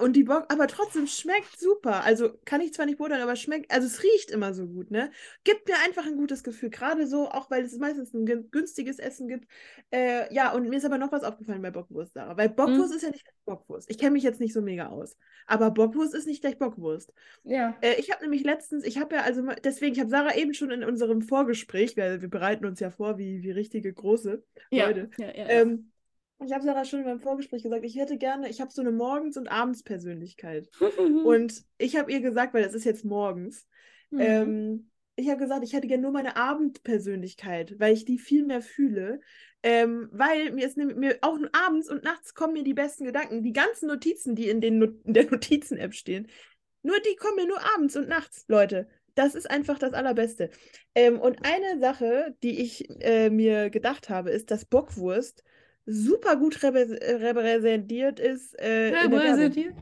[SPEAKER 2] und die Bock, aber trotzdem schmeckt super. Also kann ich zwar nicht beurteilen, aber schmeckt, also es riecht immer so gut, ne? Gibt mir einfach ein gutes Gefühl, gerade so, auch weil es meistens ein gün- günstiges Essen gibt. Äh, ja, und mir ist aber noch was aufgefallen bei Bockwurst, Sarah, weil Bockwurst ist ja nicht gleich Bockwurst. Ich kenne mich jetzt nicht so mega aus, aber Bockwurst ist nicht gleich Bockwurst.
[SPEAKER 1] Ja.
[SPEAKER 2] Äh, ich habe nämlich letztens, ich habe ja also, deswegen, ich habe Sarah eben schon in unserem Vorgespräch, weil wir bereiten uns ja vor wie, wie richtige große
[SPEAKER 1] Ja.
[SPEAKER 2] Leute.
[SPEAKER 1] Ja, ja.
[SPEAKER 2] Ähm, ich habe Sarah schon in meinem Vorgespräch gesagt, ich hätte gerne, ich habe so eine Morgens- und Abendspersönlichkeit.
[SPEAKER 1] Mhm.
[SPEAKER 2] Und ich habe ihr gesagt, weil das ist jetzt morgens,
[SPEAKER 1] Mhm.
[SPEAKER 2] ähm, ich habe gesagt, ich hätte gerne nur meine Abendpersönlichkeit, weil ich die viel mehr fühle. Ähm, weil mir ist nämlich- mir auch abends und nachts kommen mir die besten Gedanken. Die ganzen Notizen, die in, den Not in der Notizen-App stehen, nur die kommen mir nur abends und nachts, Leute. Das ist einfach das Allerbeste. Ähm, und eine Sache, die ich äh, mir gedacht habe, ist, dass Bockwurst super gut reprä- äh, repräsentiert ist äh.
[SPEAKER 1] Repräsentiert.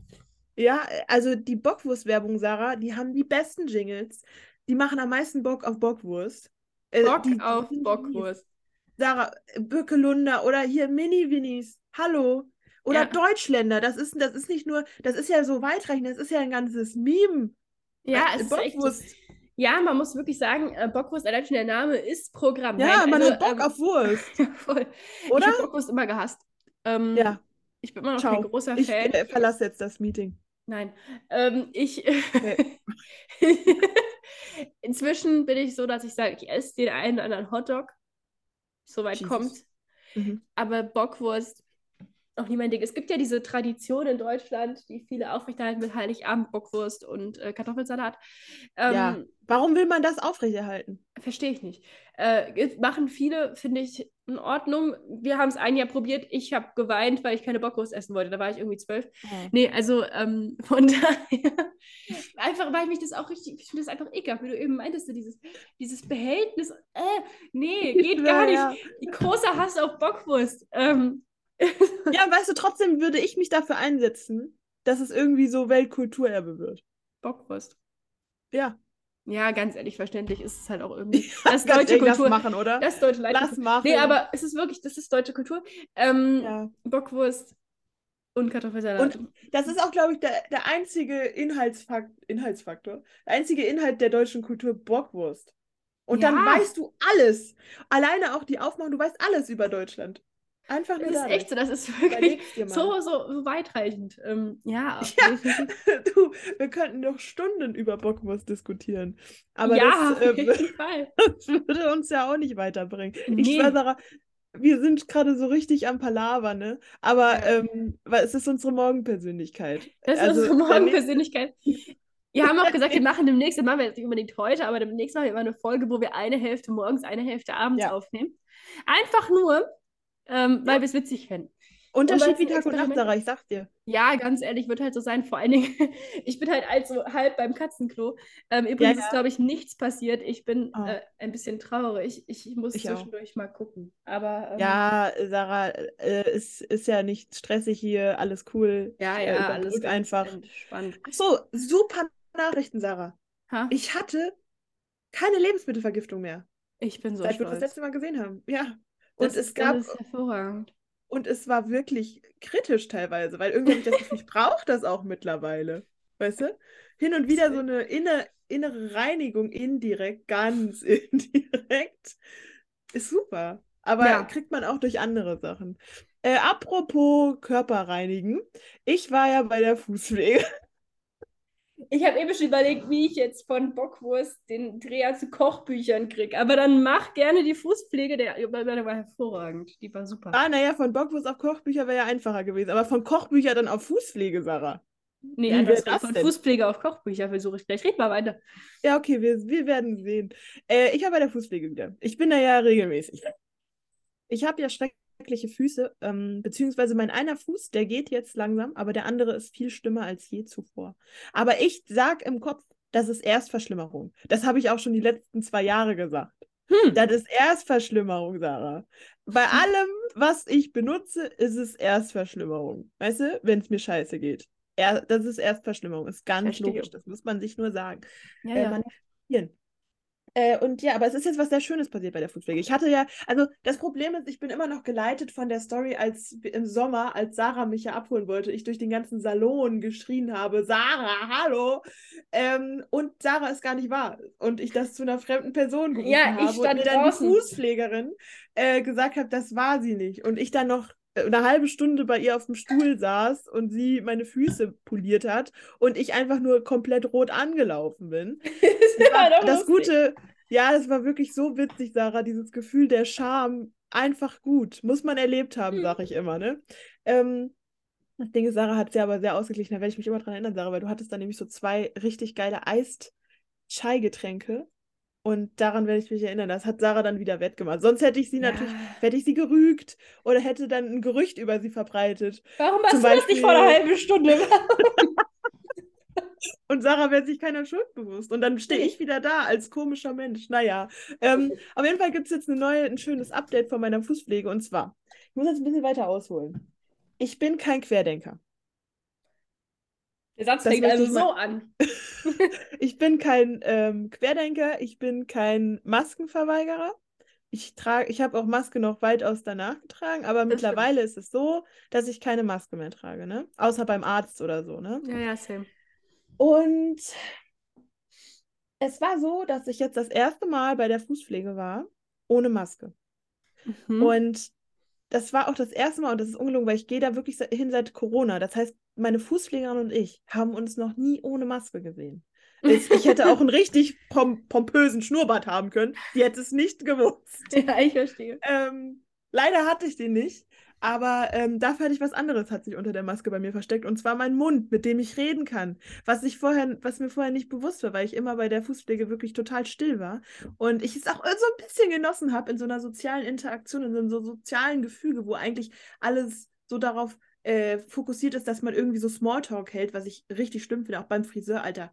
[SPEAKER 2] Ja, also die Bockwurst-Werbung, Sarah, die haben die besten Jingles. Die machen am meisten Bock auf Bockwurst. Äh,
[SPEAKER 1] Bock
[SPEAKER 2] die, die
[SPEAKER 1] auf
[SPEAKER 2] sind
[SPEAKER 1] Bockwurst.
[SPEAKER 2] Sarah, Bückelunder oder hier Mini-Winnies. Hallo. Oder
[SPEAKER 1] Ja.
[SPEAKER 2] Deutschländer. Das ist, das ist nicht nur, das ist ja so weitreichend, das ist ja ein ganzes Meme.
[SPEAKER 1] Ja,
[SPEAKER 2] Äh,
[SPEAKER 1] es ist echt.
[SPEAKER 2] Bockwurst.
[SPEAKER 1] Ja, man muss wirklich sagen, äh, Bockwurst, allein schon der Name ist Programm.
[SPEAKER 2] Ja,
[SPEAKER 1] Nein,
[SPEAKER 2] man
[SPEAKER 1] also,
[SPEAKER 2] hat Bock
[SPEAKER 1] ähm,
[SPEAKER 2] auf Wurst.
[SPEAKER 1] Ja, voll. Ich
[SPEAKER 2] Oder?
[SPEAKER 1] habe Bockwurst immer gehasst. Ähm,
[SPEAKER 2] Ja,
[SPEAKER 1] Ich bin immer noch
[SPEAKER 2] ciao.
[SPEAKER 1] kein großer
[SPEAKER 2] Ich
[SPEAKER 1] Fan.
[SPEAKER 2] äh, verlasse jetzt das Meeting.
[SPEAKER 1] Nein. Ähm, ich.
[SPEAKER 2] Okay.
[SPEAKER 1] Inzwischen bin ich so, dass ich sage, ich esse den einen oder anderen Hotdog. Soweit kommt.
[SPEAKER 2] Mhm.
[SPEAKER 1] Aber Bockwurst auch nie mein Ding. Es gibt ja diese Tradition in Deutschland, die viele aufrechterhalten mit Heiligabend, Bockwurst und äh, Kartoffelsalat. Ähm,
[SPEAKER 2] Ja. Warum will man das aufrechterhalten?
[SPEAKER 1] Verstehe ich nicht. Äh, machen viele, finde ich, in Ordnung. Wir haben es ein Jahr probiert. Ich habe geweint, weil ich keine Bockwurst essen wollte. Da war ich irgendwie zwölf. Nee, also ähm, von daher, einfach, weil mich das auch richtig, ich finde das einfach ekelhaft, wie du eben meintest, dieses, dieses Behältnis, äh, nee, geht gar nicht.
[SPEAKER 2] Ja,
[SPEAKER 1] Die große Hass auf Bockwurst. Ähm,
[SPEAKER 2] Ja, weißt du, trotzdem würde ich mich dafür einsetzen, dass es irgendwie so Weltkulturerbe wird.
[SPEAKER 1] Bockwurst.
[SPEAKER 2] Ja.
[SPEAKER 1] Ja, ganz ehrlich, verständlich ist es halt auch irgendwie. Das
[SPEAKER 2] Ganz
[SPEAKER 1] deutsche
[SPEAKER 2] ehrlich, lass
[SPEAKER 1] Kultur.
[SPEAKER 2] machen, oder?
[SPEAKER 1] Das ist deutsche
[SPEAKER 2] Lass
[SPEAKER 1] Leitkultur.
[SPEAKER 2] machen.
[SPEAKER 1] Nee, aber es ist wirklich, das ist deutsche Kultur. Ähm,
[SPEAKER 2] Ja.
[SPEAKER 1] Bockwurst und Kartoffelsalat.
[SPEAKER 2] Das ist auch, glaube ich, der, der einzige Inhaltsfakt, Inhaltsfaktor, der einzige Inhalt der deutschen Kultur Bockwurst. Und dann
[SPEAKER 1] Ja.
[SPEAKER 2] weißt du alles. Alleine auch die Aufmachung, du weißt alles über Deutschland. Einfach nur
[SPEAKER 1] Das ist echt so, das ist wirklich so, so, weitreichend. Ähm, ja,
[SPEAKER 2] Ja. Du, wir könnten noch Stunden über Bockwurst diskutieren. Aber
[SPEAKER 1] ja,
[SPEAKER 2] das, ähm, das würde uns ja auch nicht weiterbringen. Ich
[SPEAKER 1] Nee.
[SPEAKER 2] schwöre, Sarah, wir sind gerade so richtig am Palaver, ne? Aber ähm, weil es ist unsere Morgenpersönlichkeit.
[SPEAKER 1] Das
[SPEAKER 2] Also,
[SPEAKER 1] ist unsere Morgenpersönlichkeit. Wir haben auch gesagt, wir machen demnächst, das machen wir jetzt nicht unbedingt heute, aber demnächst machen wir immer eine Folge, wo wir eine Hälfte morgens, eine Hälfte abends
[SPEAKER 2] Ja.
[SPEAKER 1] aufnehmen. Einfach nur, ähm, weil wir es witzig finden.
[SPEAKER 2] Unterschied wie Tag und Nacht, Sarah, ich sag's dir.
[SPEAKER 1] Ja, ganz ehrlich, wird halt so sein. Vor allen Dingen, ich bin halt also halb beim Katzenklo. Ähm, übrigens
[SPEAKER 2] ja.
[SPEAKER 1] ist, glaube ich, nichts passiert. Ich bin
[SPEAKER 2] Oh.
[SPEAKER 1] äh, ein bisschen traurig. Ich, muss
[SPEAKER 2] Ich auch.
[SPEAKER 1] zwischendurch mal gucken. Aber ähm,
[SPEAKER 2] Ja, Sarah, äh, es ist ja nicht stressig hier, alles cool.
[SPEAKER 1] ja,
[SPEAKER 2] Äh,
[SPEAKER 1] ja,
[SPEAKER 2] überbrück
[SPEAKER 1] alles
[SPEAKER 2] einfach. Ach so, super Nachrichten, Sarah.
[SPEAKER 1] Ha?
[SPEAKER 2] Ich hatte keine Lebensmittelvergiftung mehr,
[SPEAKER 1] Ich bin so
[SPEAKER 2] seit wir das
[SPEAKER 1] stolz.
[SPEAKER 2] letzte Mal gesehen haben. Ja. Und
[SPEAKER 1] Das
[SPEAKER 2] es gab
[SPEAKER 1] das ist hervorragend.
[SPEAKER 2] Und es war wirklich kritisch teilweise, weil irgendwie habe ich das Gefühl, ich brauche das auch mittlerweile. Weißt du? Hin und wieder so eine inne, innere Reinigung indirekt, ganz indirekt. Ist super. Aber
[SPEAKER 1] Ja.
[SPEAKER 2] kriegt man auch durch andere Sachen. Äh, apropos Körper reinigen. Ich war ja bei der Fußpflege.
[SPEAKER 1] Ich habe eben schon überlegt, wie ich jetzt von Bockwurst den Dreher zu Kochbüchern kriege. Aber dann mach gerne die Fußpflege, der, der war hervorragend. Die war super.
[SPEAKER 2] Ah, naja, von Bockwurst auf Kochbücher wäre ja einfacher gewesen. Aber von Kochbücher dann auf Fußpflege, Sarah.
[SPEAKER 1] nee,
[SPEAKER 2] das
[SPEAKER 1] von
[SPEAKER 2] denn?
[SPEAKER 1] Fußpflege auf Kochbücher versuche ich gleich. Red mal weiter.
[SPEAKER 2] Ja, okay, wir, wir werden sehen. Äh, ich habe bei der Fußpflege wieder. Ich bin da ja regelmäßig. Ich habe ja schreckliche Füße, ähm, beziehungsweise mein einer Fuß, der geht jetzt langsam, aber der andere ist viel schlimmer als je zuvor. Aber ich sag im Kopf, das ist Erstverschlimmerung. Das habe ich auch schon die letzten zwei Jahre gesagt.
[SPEAKER 1] Hm.
[SPEAKER 2] Das ist Erstverschlimmerung, Sarah. Bei allem, was ich benutze, ist es Erstverschlimmerung. Weißt du, wenn es mir scheiße geht. Er, das ist Erstverschlimmerung. Ist ganz
[SPEAKER 1] Verstehe.
[SPEAKER 2] logisch. Das muss man sich nur sagen.
[SPEAKER 1] Ja,
[SPEAKER 2] Äh,
[SPEAKER 1] ja.
[SPEAKER 2] Äh, und ja, aber es ist jetzt was sehr Schönes passiert bei der Fußpflege. Ich hatte ja, also das Problem ist, ich bin immer noch geleitet von der Story, als im Sommer, als Sarah mich ja abholen wollte, ich durch den ganzen Salon geschrien habe, Sarah, hallo. Ähm, und Sarah ist gar nicht wahr. Und ich das zu einer fremden Person gerufen
[SPEAKER 1] Ja, ich
[SPEAKER 2] habe und mir dann
[SPEAKER 1] draußen.
[SPEAKER 2] die Fußpflegerin äh, gesagt habe, das war sie nicht. Und ich dann noch eine halbe Stunde bei ihr auf dem Stuhl saß und sie meine Füße poliert hat und ich einfach nur komplett rot angelaufen bin.
[SPEAKER 1] das war doch
[SPEAKER 2] Das. Gute, ja, das war wirklich so witzig, Sarah, dieses Gefühl der Scham, einfach gut. Muss man erlebt haben,
[SPEAKER 1] Mhm.
[SPEAKER 2] sage ich immer, ne? Ähm, das Ding ist, Sarah hat es ja aber sehr ausgeglichen, da werde ich mich immer dran erinnern, Sarah, weil du hattest dann nämlich so zwei richtig geile Eist-Chai-Getränke und daran werde ich mich erinnern. Das hat Sarah dann wieder wettgemacht. Sonst hätte ich sie natürlich,
[SPEAKER 1] Ja.
[SPEAKER 2] hätte ich sie gerügt oder hätte dann ein Gerücht über sie verbreitet.
[SPEAKER 1] Warum hast
[SPEAKER 2] Zum
[SPEAKER 1] du das nicht vor einer
[SPEAKER 2] Beispiel-
[SPEAKER 1] halben Stunde?
[SPEAKER 2] Und Sarah wird sich keiner Schuld bewusst. Und dann stehe ich wieder da als komischer Mensch. Naja, ähm, auf jeden Fall gibt es jetzt eine neue, ein schönes Update von meiner Fußpflege. Und zwar, ich muss jetzt ein bisschen weiter ausholen. Ich bin kein Querdenker.
[SPEAKER 1] Der Satz fängt also so an.
[SPEAKER 2] Ich bin kein ähm, Querdenker. Ich bin kein Maskenverweigerer. Ich trage, ich habe auch Maske noch weitaus danach getragen, aber
[SPEAKER 1] Das
[SPEAKER 2] mittlerweile ist es so, dass ich keine Maske mehr trage, ne? Außer beim Arzt oder so, ne?
[SPEAKER 1] Ja, ja, same.
[SPEAKER 2] Und es war so, dass ich jetzt das erste Mal bei der Fußpflege war, ohne Maske.
[SPEAKER 1] Mhm.
[SPEAKER 2] Und das war auch das erste Mal, und das ist ungelogen, weil ich gehe da wirklich hin seit Corona. Das heißt, meine Fußpflegerin und ich haben uns noch nie ohne Maske gesehen. Es, ich hätte auch einen richtig pom pompösen Schnurrbart haben können. Die hätte es nicht gewusst.
[SPEAKER 1] ja, ich verstehe.
[SPEAKER 2] Ähm, leider hatte ich den nicht, aber ähm, dafür hatte ich was anderes, hat sich unter der Maske bei mir versteckt, und zwar mein Mund, mit dem ich reden kann, was ich vorher, was mir vorher nicht bewusst war, weil ich immer bei der Fußpflege wirklich total still war und ich es auch so ein bisschen genossen habe in so einer sozialen Interaktion, in so einem so sozialen Gefüge, wo eigentlich alles so darauf äh, fokussiert ist, dass man irgendwie so Smalltalk hält, was ich richtig schlimm finde, auch beim Friseur, Alter.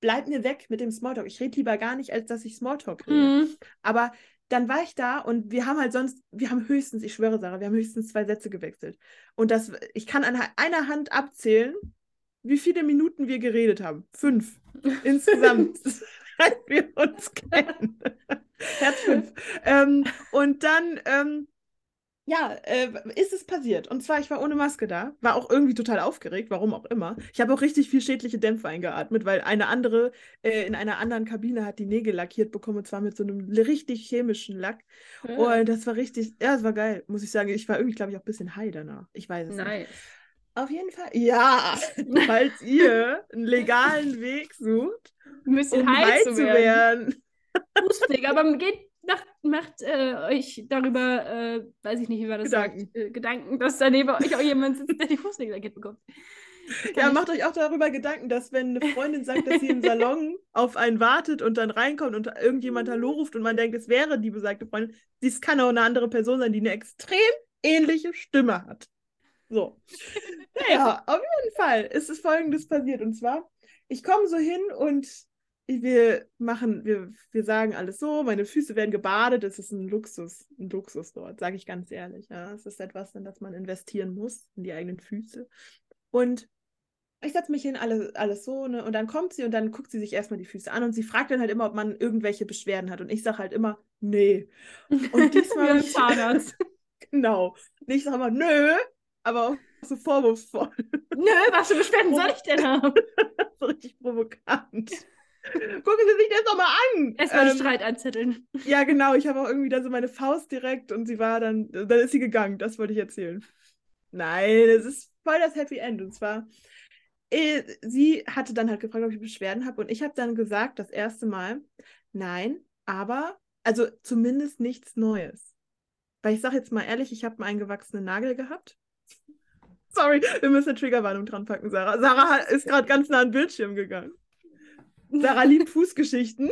[SPEAKER 2] Bleib mir weg mit dem Smalltalk. Ich rede lieber gar nicht, als dass ich Smalltalk rede.
[SPEAKER 1] Mhm.
[SPEAKER 2] Aber dann war ich da und wir haben halt sonst, wir haben höchstens, ich schwöre, Sarah, wir haben höchstens zwei Sätze gewechselt. Und das, ich kann an einer Hand abzählen, wie viele Minuten wir geredet haben. Fünf. Insgesamt. seit wir uns kennen. Herz fünf. Ähm, und dann, ähm, ja, äh, ist es passiert. Und zwar, ich war ohne Maske da, war auch irgendwie total aufgeregt, warum auch immer. Ich habe auch richtig viel schädliche Dämpfe eingeatmet, weil eine andere äh, in einer anderen Kabine hat die Nägel lackiert bekommen, und zwar mit so einem richtig chemischen Lack. Und das war richtig, ja, das war geil, muss ich sagen. Ich war irgendwie, glaube ich, auch ein bisschen high danach. Ich weiß es nicht.
[SPEAKER 1] Nice.
[SPEAKER 2] Auf jeden Fall, ja, falls ihr einen legalen Weg sucht,
[SPEAKER 1] Ein bisschen
[SPEAKER 2] um
[SPEAKER 1] high
[SPEAKER 2] high
[SPEAKER 1] zu werden.
[SPEAKER 2] werden.
[SPEAKER 1] Fußpflege, aber geht macht äh, euch darüber, äh, weiß ich nicht, wie man das
[SPEAKER 2] Gedanken.
[SPEAKER 1] sagt, äh, Gedanken, dass da neben euch auch jemand sitzt, der die Fußpflege bekommt. Kann
[SPEAKER 2] Ja, macht euch auch darüber Gedanken, dass wenn eine Freundin sagt, dass sie im Salon auf einen wartet und dann reinkommt und irgendjemand Hallo ruft und man denkt, es wäre die besagte Freundin, dies kann auch eine andere Person sein, die eine extrem ähnliche Stimme hat. So. Naja, auf jeden Fall ist es folgendes passiert. Und zwar, ich komme so hin und wir machen, wir, wir sagen alles so, meine Füße werden gebadet, es ist ein Luxus, ein Luxus dort, sage ich ganz ehrlich. Ja. Es ist etwas, in das man investieren muss, in die eigenen Füße. Und ich setze mich hin, alles, alles so, ne? Und dann kommt sie und dann guckt sie sich erstmal die Füße an und sie fragt dann halt immer, ob man irgendwelche Beschwerden hat. Und ich sage halt immer, nee. Und diesmal ich-. Genau. Und ich sage mal, nö, aber auch so vorwurfsvoll.
[SPEAKER 1] Nö, was für Beschwerden soll ich denn haben?
[SPEAKER 2] so richtig provokant. Gucken Sie sich das doch mal an.
[SPEAKER 1] Erstmal
[SPEAKER 2] Ähm,
[SPEAKER 1] Streit anzetteln.
[SPEAKER 2] Ja, genau. Ich habe auch irgendwie da so meine Faust direkt und sie war dann, dann ist sie gegangen. Das wollte ich erzählen. Nein, es ist voll das Happy End. Und zwar, eh, sie hatte dann halt gefragt, ob ich Beschwerden habe. Und ich habe dann gesagt, das erste Mal, nein, aber, also zumindest nichts Neues. Weil ich sage jetzt mal ehrlich, ich habe einen eingewachsenen Nagel gehabt. Sorry, wir müssen eine Triggerwarnung dran packen, Sarah. Sarah ist gerade ganz nah an den Bildschirm gegangen. Sarah liebt Fußgeschichten.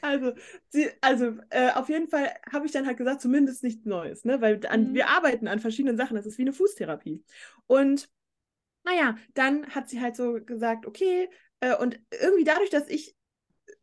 [SPEAKER 2] Also, sie, also äh, auf jeden Fall habe ich dann halt gesagt, zumindest nichts Neues, ne? Weil an,
[SPEAKER 1] Mhm.
[SPEAKER 2] wir arbeiten an verschiedenen Sachen. Das ist wie eine Fußtherapie. Und naja, dann hat sie halt so gesagt, okay, äh, und irgendwie dadurch, dass ich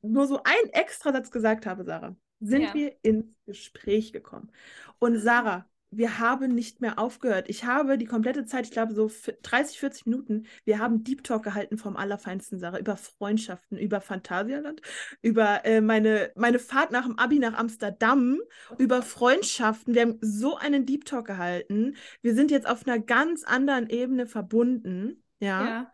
[SPEAKER 2] nur so einen Extrasatz gesagt habe, Sarah, sind
[SPEAKER 1] Ja.
[SPEAKER 2] wir ins Gespräch gekommen. Und Sarah, wir haben nicht mehr aufgehört. Ich habe die komplette Zeit, ich glaube so f- 30, 40 Minuten, wir haben Deep Talk gehalten vom Allerfeinsten, Sarah, über Freundschaften, über Phantasialand, über äh, meine, meine Fahrt nach dem Abi nach Amsterdam, über Freundschaften. Wir haben so einen Deep Talk gehalten. Wir sind jetzt auf einer ganz anderen Ebene verbunden. Ja.
[SPEAKER 1] Ja.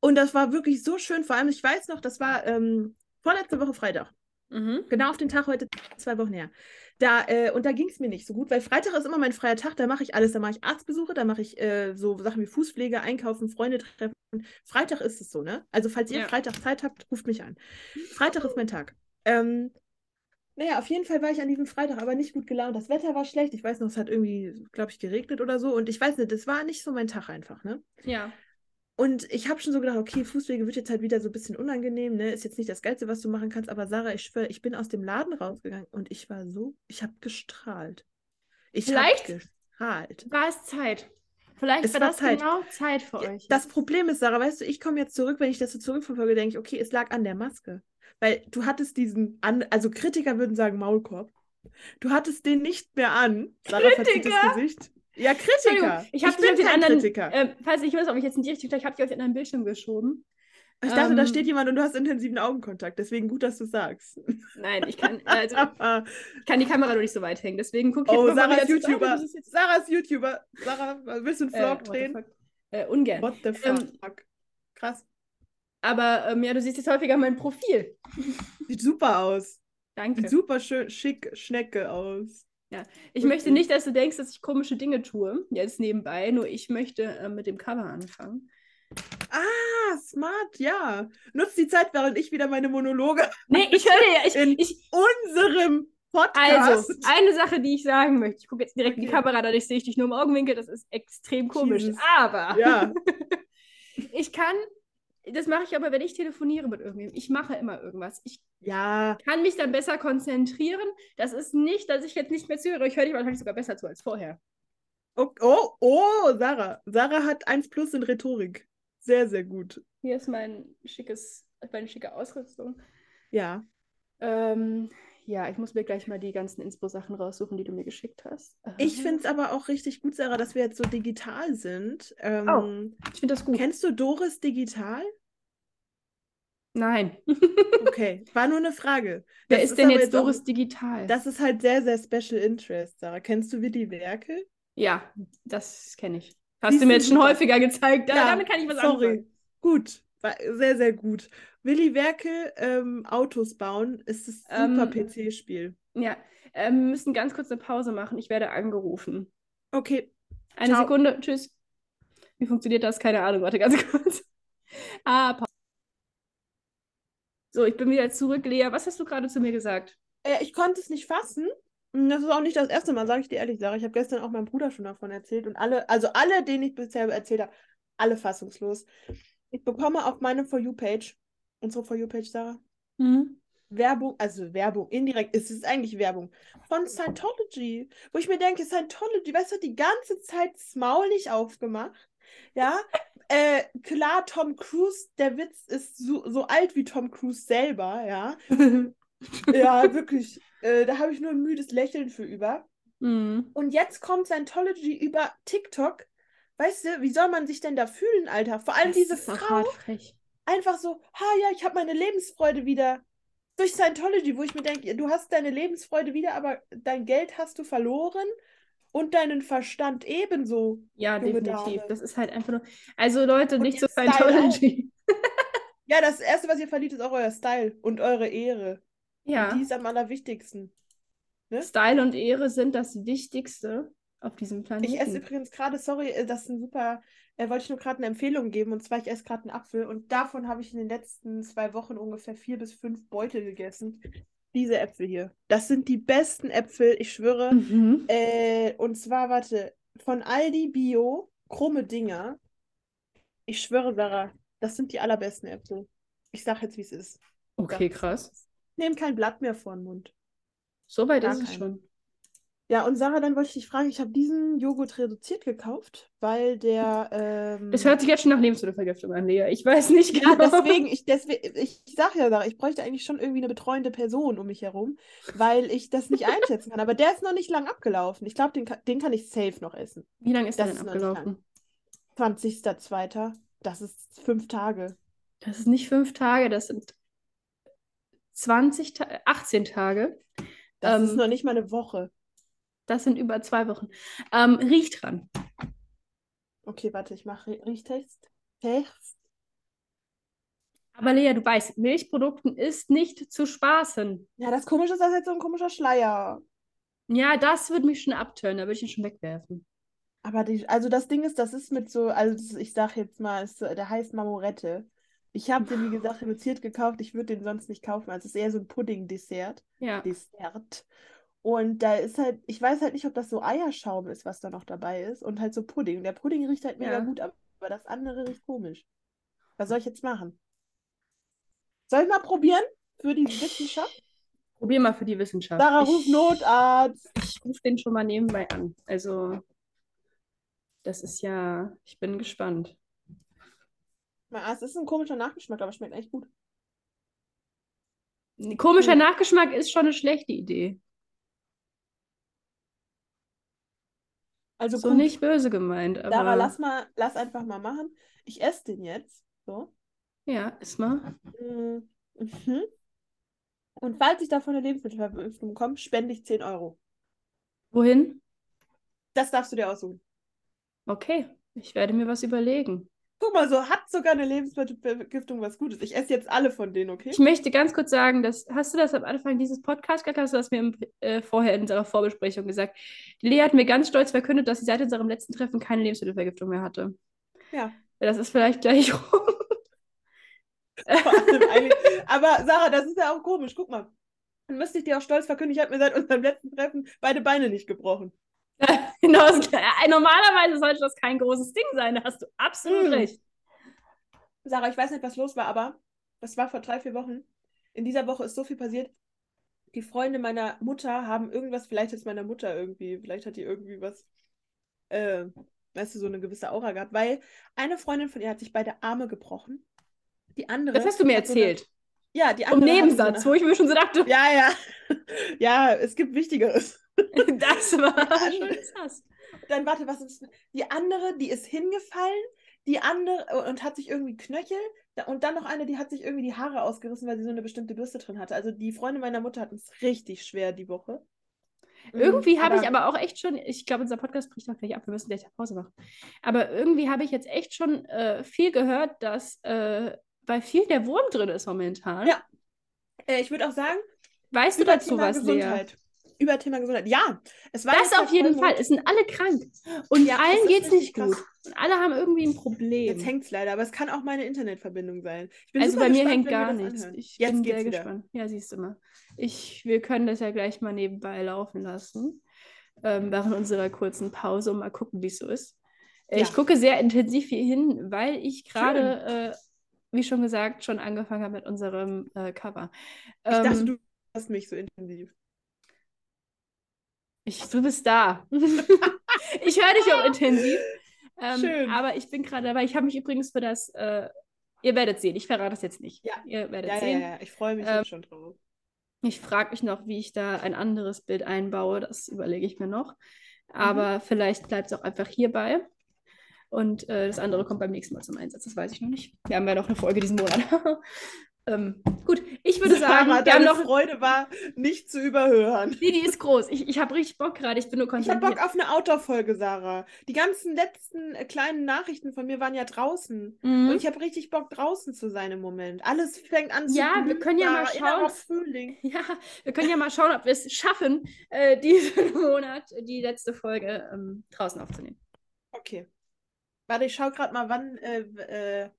[SPEAKER 2] Und das war wirklich so schön. Vor allem, ich weiß noch, das war ähm, vorletzte Woche Freitag.
[SPEAKER 1] Mhm.
[SPEAKER 2] Genau auf den Tag heute, zwei Wochen her. Da, äh, und da ging es mir nicht so gut, weil Freitag ist immer mein freier Tag, da mache ich alles. Da mache ich Arztbesuche, da mache ich äh, so Sachen wie Fußpflege, Einkaufen, Freunde treffen. Freitag ist es so, ne? Also, falls ihr
[SPEAKER 1] Ja.
[SPEAKER 2] Freitag Zeit habt, ruft mich an. Freitag ist mein Tag. Ähm, naja, auf jeden Fall war ich an diesem Freitag aber nicht gut gelaunt. Das Wetter war schlecht. Ich weiß noch, es hat irgendwie, glaube ich, geregnet oder so. Und ich weiß nicht, das war nicht so mein Tag einfach, ne?
[SPEAKER 1] Ja.
[SPEAKER 2] Und ich habe schon so gedacht, okay, Fußpflege wird jetzt halt wieder so ein bisschen unangenehm, ne? Ist jetzt nicht das Geilste, was du machen kannst, aber Sarah, ich schwöre, ich bin aus dem Laden rausgegangen und ich war so, ich habe gestrahlt. Ich habe
[SPEAKER 1] Vielleicht
[SPEAKER 2] gestrahlt.
[SPEAKER 1] War es Zeit. Vielleicht
[SPEAKER 2] Es
[SPEAKER 1] war
[SPEAKER 2] war
[SPEAKER 1] das
[SPEAKER 2] Zeit.
[SPEAKER 1] genau Zeit für euch.
[SPEAKER 2] Das Problem ist, Sarah, weißt du, ich komme jetzt zurück, wenn ich das so zurückverfolge, denke ich, okay, es lag an der Maske. Weil du hattest diesen, an, also Kritiker würden sagen Maulkorb. Du hattest den nicht mehr an. Sarah verzieht das
[SPEAKER 1] Kritiker?
[SPEAKER 2] Gesicht. Ja, Kritiker.
[SPEAKER 1] ich habe dich auf den anderen.
[SPEAKER 2] Kritiker.
[SPEAKER 1] Ähm, falls ich weiß, ob ich jetzt in die Richtung, ich habe dich auf den anderen Bildschirm geschoben.
[SPEAKER 2] ich dachte, da
[SPEAKER 1] ähm,
[SPEAKER 2] steht jemand und du hast intensiven Augenkontakt. Deswegen gut, dass du sagst.
[SPEAKER 1] Nein, ich kann, also, ich kann die Kamera nur nicht so weit hängen. Deswegen gucke ich
[SPEAKER 2] Oh,
[SPEAKER 1] jetzt mal
[SPEAKER 2] Sarahs
[SPEAKER 1] wieder zu-
[SPEAKER 2] YouTuber.
[SPEAKER 1] Ah, das ist jetzt,
[SPEAKER 2] Sarahs YouTuber. Sarah, willst du einen
[SPEAKER 1] äh,
[SPEAKER 2] Vlog
[SPEAKER 1] the
[SPEAKER 2] drehen?
[SPEAKER 1] Äh, ungern.
[SPEAKER 2] What the
[SPEAKER 1] Ähm,
[SPEAKER 2] fuck? Krass.
[SPEAKER 1] Aber ähm, ja, du siehst jetzt häufiger mein Profil.
[SPEAKER 2] Sieht super aus.
[SPEAKER 1] Danke.
[SPEAKER 2] Sieht super schön schick Schnecke aus.
[SPEAKER 1] Ich
[SPEAKER 2] wirklich.
[SPEAKER 1] möchte nicht, dass du denkst, dass ich komische Dinge tue, jetzt nebenbei. Nur ich möchte äh, mit dem Cover anfangen.
[SPEAKER 2] Ah, smart, ja. Nutzt die Zeit, während ich wieder meine Monologe
[SPEAKER 1] Nee, ich höre ja, ich,
[SPEAKER 2] In
[SPEAKER 1] ich,
[SPEAKER 2] unserem
[SPEAKER 1] also,
[SPEAKER 2] Podcast.
[SPEAKER 1] eine Sache, die ich sagen möchte. Ich gucke jetzt direkt in die
[SPEAKER 2] Okay.
[SPEAKER 1] Kamera, dadurch sehe ich dich nur im Augenwinkel. Das ist extrem komisch.
[SPEAKER 2] Jesus.
[SPEAKER 1] Aber
[SPEAKER 2] Ja,
[SPEAKER 1] ich kann, das mache ich aber, wenn ich telefoniere mit irgendjemandem. Ich mache immer irgendwas. Ich
[SPEAKER 2] ja.
[SPEAKER 1] kann mich dann besser konzentrieren. Das ist nicht, dass ich jetzt nicht mehr zuhöre. Ich höre dich wahrscheinlich sogar besser zu als vorher.
[SPEAKER 2] Oh, oh, oh, Sarah. Sarah hat 1 plus in Rhetorik. Sehr, sehr gut.
[SPEAKER 1] Hier ist mein schickes, meine schicke Ausrüstung.
[SPEAKER 2] Ja.
[SPEAKER 1] Ähm, ja, ich muss mir gleich mal die ganzen Inspo-Sachen raussuchen, die du mir geschickt hast.
[SPEAKER 2] Ich
[SPEAKER 1] Aha.
[SPEAKER 2] finde es aber auch richtig gut, Sarah, dass wir jetzt so digital sind. Ähm,
[SPEAKER 1] Oh. Ich finde das gut.
[SPEAKER 2] Kennst du Doris Digital?
[SPEAKER 1] Nein.
[SPEAKER 2] Okay, war nur eine Frage.
[SPEAKER 1] Wer
[SPEAKER 2] Das
[SPEAKER 1] ist denn jetzt
[SPEAKER 2] auch-
[SPEAKER 1] Doris Digital?
[SPEAKER 2] Das ist halt sehr, sehr Special Interest, Sarah. Kennst du Willi Werke?
[SPEAKER 1] ja, das kenne ich. Hast
[SPEAKER 2] Siehst
[SPEAKER 1] du mir jetzt schon häufiger gezeigt.
[SPEAKER 2] Ja,
[SPEAKER 1] damit kann ich was
[SPEAKER 2] sorry.
[SPEAKER 1] anfangen.
[SPEAKER 2] Gut, war sehr, sehr gut. Willi Werke, ähm, Autos bauen, ist das super
[SPEAKER 1] Ähm,
[SPEAKER 2] PC-Spiel.
[SPEAKER 1] Ja, ähm, wir müssen ganz kurz eine Pause machen. Ich werde angerufen.
[SPEAKER 2] Okay,
[SPEAKER 1] Eine
[SPEAKER 2] Ciao.
[SPEAKER 1] Sekunde. Tschüss. Wie funktioniert das? Keine Ahnung. Warte ganz kurz. Ah, Pause. So, ich bin wieder zurück. Lea, was hast du gerade zu mir gesagt?
[SPEAKER 2] äh, ich konnte es nicht fassen. Und Das ist auch nicht das erste Mal, sage ich dir ehrlich, Sarah. Ich habe gestern auch meinem Bruder schon davon erzählt und alle, also alle, denen ich bisher erzählt habe, alle fassungslos. Ich bekomme auf meine For You-Page, unsere For You-Page, Sarah,
[SPEAKER 1] Mhm.
[SPEAKER 2] Werbung, also Werbung, indirekt, es ist eigentlich Werbung, von Scientology, wo ich mir denke, Scientology, weißt du, hat die ganze Zeit das Maul nicht aufgemacht, ja, äh, klar, Tom Cruise, der Witz ist so, so alt wie Tom Cruise selber, ja, ja, wirklich, äh, da habe ich nur ein müdes Lächeln für über.
[SPEAKER 1] Mhm.
[SPEAKER 2] Und jetzt kommt Scientology über TikTok, weißt du, wie soll man sich denn da fühlen, Alter? Vor allem
[SPEAKER 1] Das
[SPEAKER 2] diese Frau. Einfach so, ha ja, ich habe meine Lebensfreude wieder. durch Scientology, wo ich mir denke, du hast deine Lebensfreude wieder, aber dein Geld hast du verloren und deinen Verstand ebenso.
[SPEAKER 1] Ja, definitiv.
[SPEAKER 2] Dame.
[SPEAKER 1] Das ist halt einfach nur. Also Leute,
[SPEAKER 2] Und
[SPEAKER 1] nicht
[SPEAKER 2] ihr
[SPEAKER 1] so Scientology.
[SPEAKER 2] Ja, das Erste, was ihr verliert, ist auch euer Style und eure Ehre.
[SPEAKER 1] Ja.
[SPEAKER 2] Und die ist am allerwichtigsten. Ne?
[SPEAKER 1] Style und Ehre sind das Wichtigste auf diesem Planeten.
[SPEAKER 2] Ich esse übrigens gerade, sorry, äh, das ist ein super, äh, wollte ich nur gerade eine Empfehlung geben. Und zwar, ich esse gerade einen Apfel und davon habe ich in den letzten zwei Wochen ungefähr vier bis fünf Beutel gegessen. Diese Äpfel hier. Das sind die besten Äpfel, ich schwöre.
[SPEAKER 1] Mhm.
[SPEAKER 2] Äh, und zwar, warte, von Aldi Bio, krumme Dinger. Ich schwöre, Sarah, das sind die allerbesten Äpfel. Ich sag jetzt, wie es ist.
[SPEAKER 1] Okay, krass.
[SPEAKER 2] Nehmt kein Blatt mehr vor den Mund.
[SPEAKER 1] So weit
[SPEAKER 2] Gar
[SPEAKER 1] ist es schon.
[SPEAKER 2] Ja, und Sarah, dann wollte ich dich fragen, ich habe diesen Joghurt reduziert gekauft, weil der. Ähm,
[SPEAKER 1] Es hört sich jetzt schon nach Lebensmittelvergiftung an, Lea. Ich weiß nicht
[SPEAKER 2] ja,
[SPEAKER 1] genau.
[SPEAKER 2] deswegen, ich, deswegen, ich, ich sag ja, Sarah, ich bräuchte eigentlich schon irgendwie eine betreuende Person um mich herum, weil ich das nicht einschätzen kann. Aber der ist noch nicht lang abgelaufen. Ich glaube, den, kann- den kann ich safe noch essen.
[SPEAKER 1] Wie lange ist der
[SPEAKER 2] Das
[SPEAKER 1] denn
[SPEAKER 2] ist
[SPEAKER 1] abgelaufen?
[SPEAKER 2] 20.02. Das ist fünf Tage.
[SPEAKER 1] Das ist nicht fünf Tage, das sind 20 Ta 18 Tage.
[SPEAKER 2] Das ist
[SPEAKER 1] Ähm,
[SPEAKER 2] noch nicht mal eine Woche.
[SPEAKER 1] Das sind über zwei Wochen. Ähm, riecht dran.
[SPEAKER 2] Okay, warte, ich mache Riechtest. Test.
[SPEAKER 1] Aber Lea, du weißt, Milchprodukten ist nicht zu spaßen.
[SPEAKER 2] Ja, das Komische ist, das ist jetzt so ein komischer Schleier.
[SPEAKER 1] Ja, das würde mich schon abtören, da würde ich ihn schon wegwerfen.
[SPEAKER 2] Aber die, also das Ding ist, das ist mit so, also ich sag jetzt mal, ist, so- der heißt Marmorette. Ich habe den, wie gesagt, reduziert gekauft. Ich würde den sonst nicht kaufen. Also es ist eher so ein Pudding-Dessert.
[SPEAKER 1] Ja.
[SPEAKER 2] Dessert. Und da ist halt, ich weiß halt nicht, ob das so Eierschaum ist, was da noch dabei ist. Und halt so Pudding. Der Pudding riecht halt mega
[SPEAKER 1] Ja.
[SPEAKER 2] gut, aber das andere riecht komisch. Was soll ich jetzt machen? Soll ich mal probieren? Für die Wissenschaft?
[SPEAKER 1] Probier mal für die Wissenschaft.
[SPEAKER 2] Sarah
[SPEAKER 1] ich,
[SPEAKER 2] ruft Notarzt.
[SPEAKER 1] Ich rufe den schon mal nebenbei an. Also, das ist ja, ich bin gespannt.
[SPEAKER 2] Na, Es ist ein komischer Nachgeschmack, aber schmeckt echt gut.
[SPEAKER 1] Ein komischer
[SPEAKER 2] Hm.
[SPEAKER 1] Nachgeschmack ist schon eine schlechte Idee.
[SPEAKER 2] Also
[SPEAKER 1] So
[SPEAKER 2] gut.
[SPEAKER 1] nicht böse gemeint, aber
[SPEAKER 2] Sarah, lass mal, lass einfach mal machen. Ich esse den jetzt. So.
[SPEAKER 1] ja, ist mal.
[SPEAKER 2] Mm, Mhm. Und falls ich davon eine Lebensmittelvergiftung bekomme, spende ich 10 Euro.
[SPEAKER 1] Wohin?
[SPEAKER 2] Das darfst du dir aussuchen.
[SPEAKER 1] Okay, ich werde mir was überlegen.
[SPEAKER 2] Guck mal, so hat sogar eine Lebensmittelvergiftung was Gutes. Ich esse jetzt alle von denen, okay?
[SPEAKER 1] Ich möchte ganz kurz sagen, dass, hast du das am Anfang dieses Podcasts gesagt? Hast du das mir im, äh, vorher in unserer Vorbesprechung gesagt? Die Lea hat mir ganz stolz verkündet, dass sie seit unserem letzten Treffen keine Lebensmittelvergiftung mehr hatte.
[SPEAKER 2] Ja.
[SPEAKER 1] Das ist vielleicht gleich rum.
[SPEAKER 2] Aber Sarah, das ist ja auch komisch. Guck mal. Dann müsste ich dir auch stolz verkünden, ich habe mir seit unserem letzten Treffen beide Beine nicht gebrochen.
[SPEAKER 1] genau, äh, normalerweise sollte das kein großes Ding sein, da hast du absolut
[SPEAKER 2] Mm.
[SPEAKER 1] recht.
[SPEAKER 2] Sarah, ich weiß nicht, was los war, aber das war vor drei, vier Wochen. In dieser Woche ist so viel passiert. Die Freunde meiner Mutter haben irgendwas, vielleicht ist meiner Mutter irgendwie, vielleicht hat die irgendwie was, äh, weißt du, so eine gewisse Aura gehabt, weil eine Freundin von ihr hat sich beide Arme gebrochen. Die andere.
[SPEAKER 1] Das hast du mir
[SPEAKER 2] hat so eine-
[SPEAKER 1] erzählt.
[SPEAKER 2] ja, die
[SPEAKER 1] Im
[SPEAKER 2] andere. hatte
[SPEAKER 1] Nebensatz,
[SPEAKER 2] So
[SPEAKER 1] wo
[SPEAKER 2] eine,
[SPEAKER 1] ich mir schon so dachte,
[SPEAKER 2] ja, ja. Ja, es gibt Wichtigeres.
[SPEAKER 1] das war schon krass.
[SPEAKER 2] Dann warte, was ist. Die andere, die ist hingefallen, die andere und hat sich irgendwie Knöchel. Und dann noch eine, die hat sich irgendwie die Haare ausgerissen, weil sie so eine bestimmte Bürste drin hatte. Also die Freundin meiner Mutter hatten es richtig schwer die Woche. Mhm,
[SPEAKER 1] Irgendwie habe ich aber auch echt schon, ich glaube, unser Podcast bricht auch gleich ab, wir müssen gleich eine Pause machen. Aber irgendwie habe ich jetzt echt schon äh, viel gehört, dass äh, bei vielen der Wurm drin ist momentan.
[SPEAKER 2] Ja. Äh, ich würde auch sagen,
[SPEAKER 1] Weißt du dazu
[SPEAKER 2] Thema
[SPEAKER 1] was, Lea?
[SPEAKER 2] Über Thema Gesundheit. Ja, es war
[SPEAKER 1] Das auf jeden. Fall. Es sind alle krank. Und
[SPEAKER 2] Ja,
[SPEAKER 1] allen geht es nicht
[SPEAKER 2] krass.
[SPEAKER 1] gut. Und alle haben irgendwie ein Problem.
[SPEAKER 2] Jetzt hängt es leider, aber es kann auch meine Internetverbindung sein. Ich
[SPEAKER 1] also bei mir
[SPEAKER 2] gespannt,
[SPEAKER 1] hängt gar nichts.
[SPEAKER 2] anhören.
[SPEAKER 1] Ich
[SPEAKER 2] Jetzt
[SPEAKER 1] bin sehr
[SPEAKER 2] wieder.
[SPEAKER 1] gespannt. Ja, siehst du mal. Ich, wir können das ja gleich mal nebenbei laufen lassen. Ähm, während unserer kurzen Pause und mal gucken, wie es so ist. Äh, Ich
[SPEAKER 2] Ja.
[SPEAKER 1] gucke sehr intensiv hier hin, weil ich gerade, äh, wie schon gesagt, schon angefangen habe mit unserem äh, Cover.
[SPEAKER 2] Ich dachte,
[SPEAKER 1] Ähm,
[SPEAKER 2] du hast mich so intensiv.
[SPEAKER 1] Ich, du bist da. ich höre dich auch intensiv. Ähm,
[SPEAKER 2] Schön.
[SPEAKER 1] Aber ich bin gerade dabei. Ich habe mich übrigens für das, äh, ihr werdet sehen, ich verrate es jetzt nicht.
[SPEAKER 2] Ja.
[SPEAKER 1] Ihr werdet
[SPEAKER 2] Ja, ja,
[SPEAKER 1] sehen.
[SPEAKER 2] ja, ich freue mich
[SPEAKER 1] Ähm,
[SPEAKER 2] schon drauf.
[SPEAKER 1] Ich frage mich noch, wie ich da ein anderes Bild einbaue. Das überlege ich mir noch.
[SPEAKER 2] Mhm.
[SPEAKER 1] Aber vielleicht bleibt es auch einfach hierbei. Und äh, das andere kommt beim nächsten Mal zum Einsatz. Das weiß ich noch nicht. Wir haben ja noch eine Folge diesen Monat. ähm, gut, Ich würde sagen,
[SPEAKER 2] Sarah,
[SPEAKER 1] wir haben
[SPEAKER 2] deine
[SPEAKER 1] noch.
[SPEAKER 2] Freude war nicht zu überhören.
[SPEAKER 1] Die, die ist groß. Ich, ich habe richtig Bock gerade. Ich bin nur
[SPEAKER 2] Ich habe
[SPEAKER 1] konzentriert.
[SPEAKER 2] Bock auf eine Outdoor-Folge, Sarah. Die ganzen letzten äh, kleinen Nachrichten von mir waren ja draußen.
[SPEAKER 1] Mhm.
[SPEAKER 2] Und ich habe richtig Bock, draußen zu sein im Moment. Alles fängt an zu
[SPEAKER 1] Ja, wir
[SPEAKER 2] blühen,
[SPEAKER 1] können ja mal
[SPEAKER 2] Sarah. Innerer
[SPEAKER 1] schauen.
[SPEAKER 2] Frühling.
[SPEAKER 1] Ja, wir können ja mal schauen, ob wir es schaffen, äh, diesen Monat die letzte Folge ähm, draußen aufzunehmen.
[SPEAKER 2] Okay. Warte, ich schau gerade mal, wann. Äh, äh,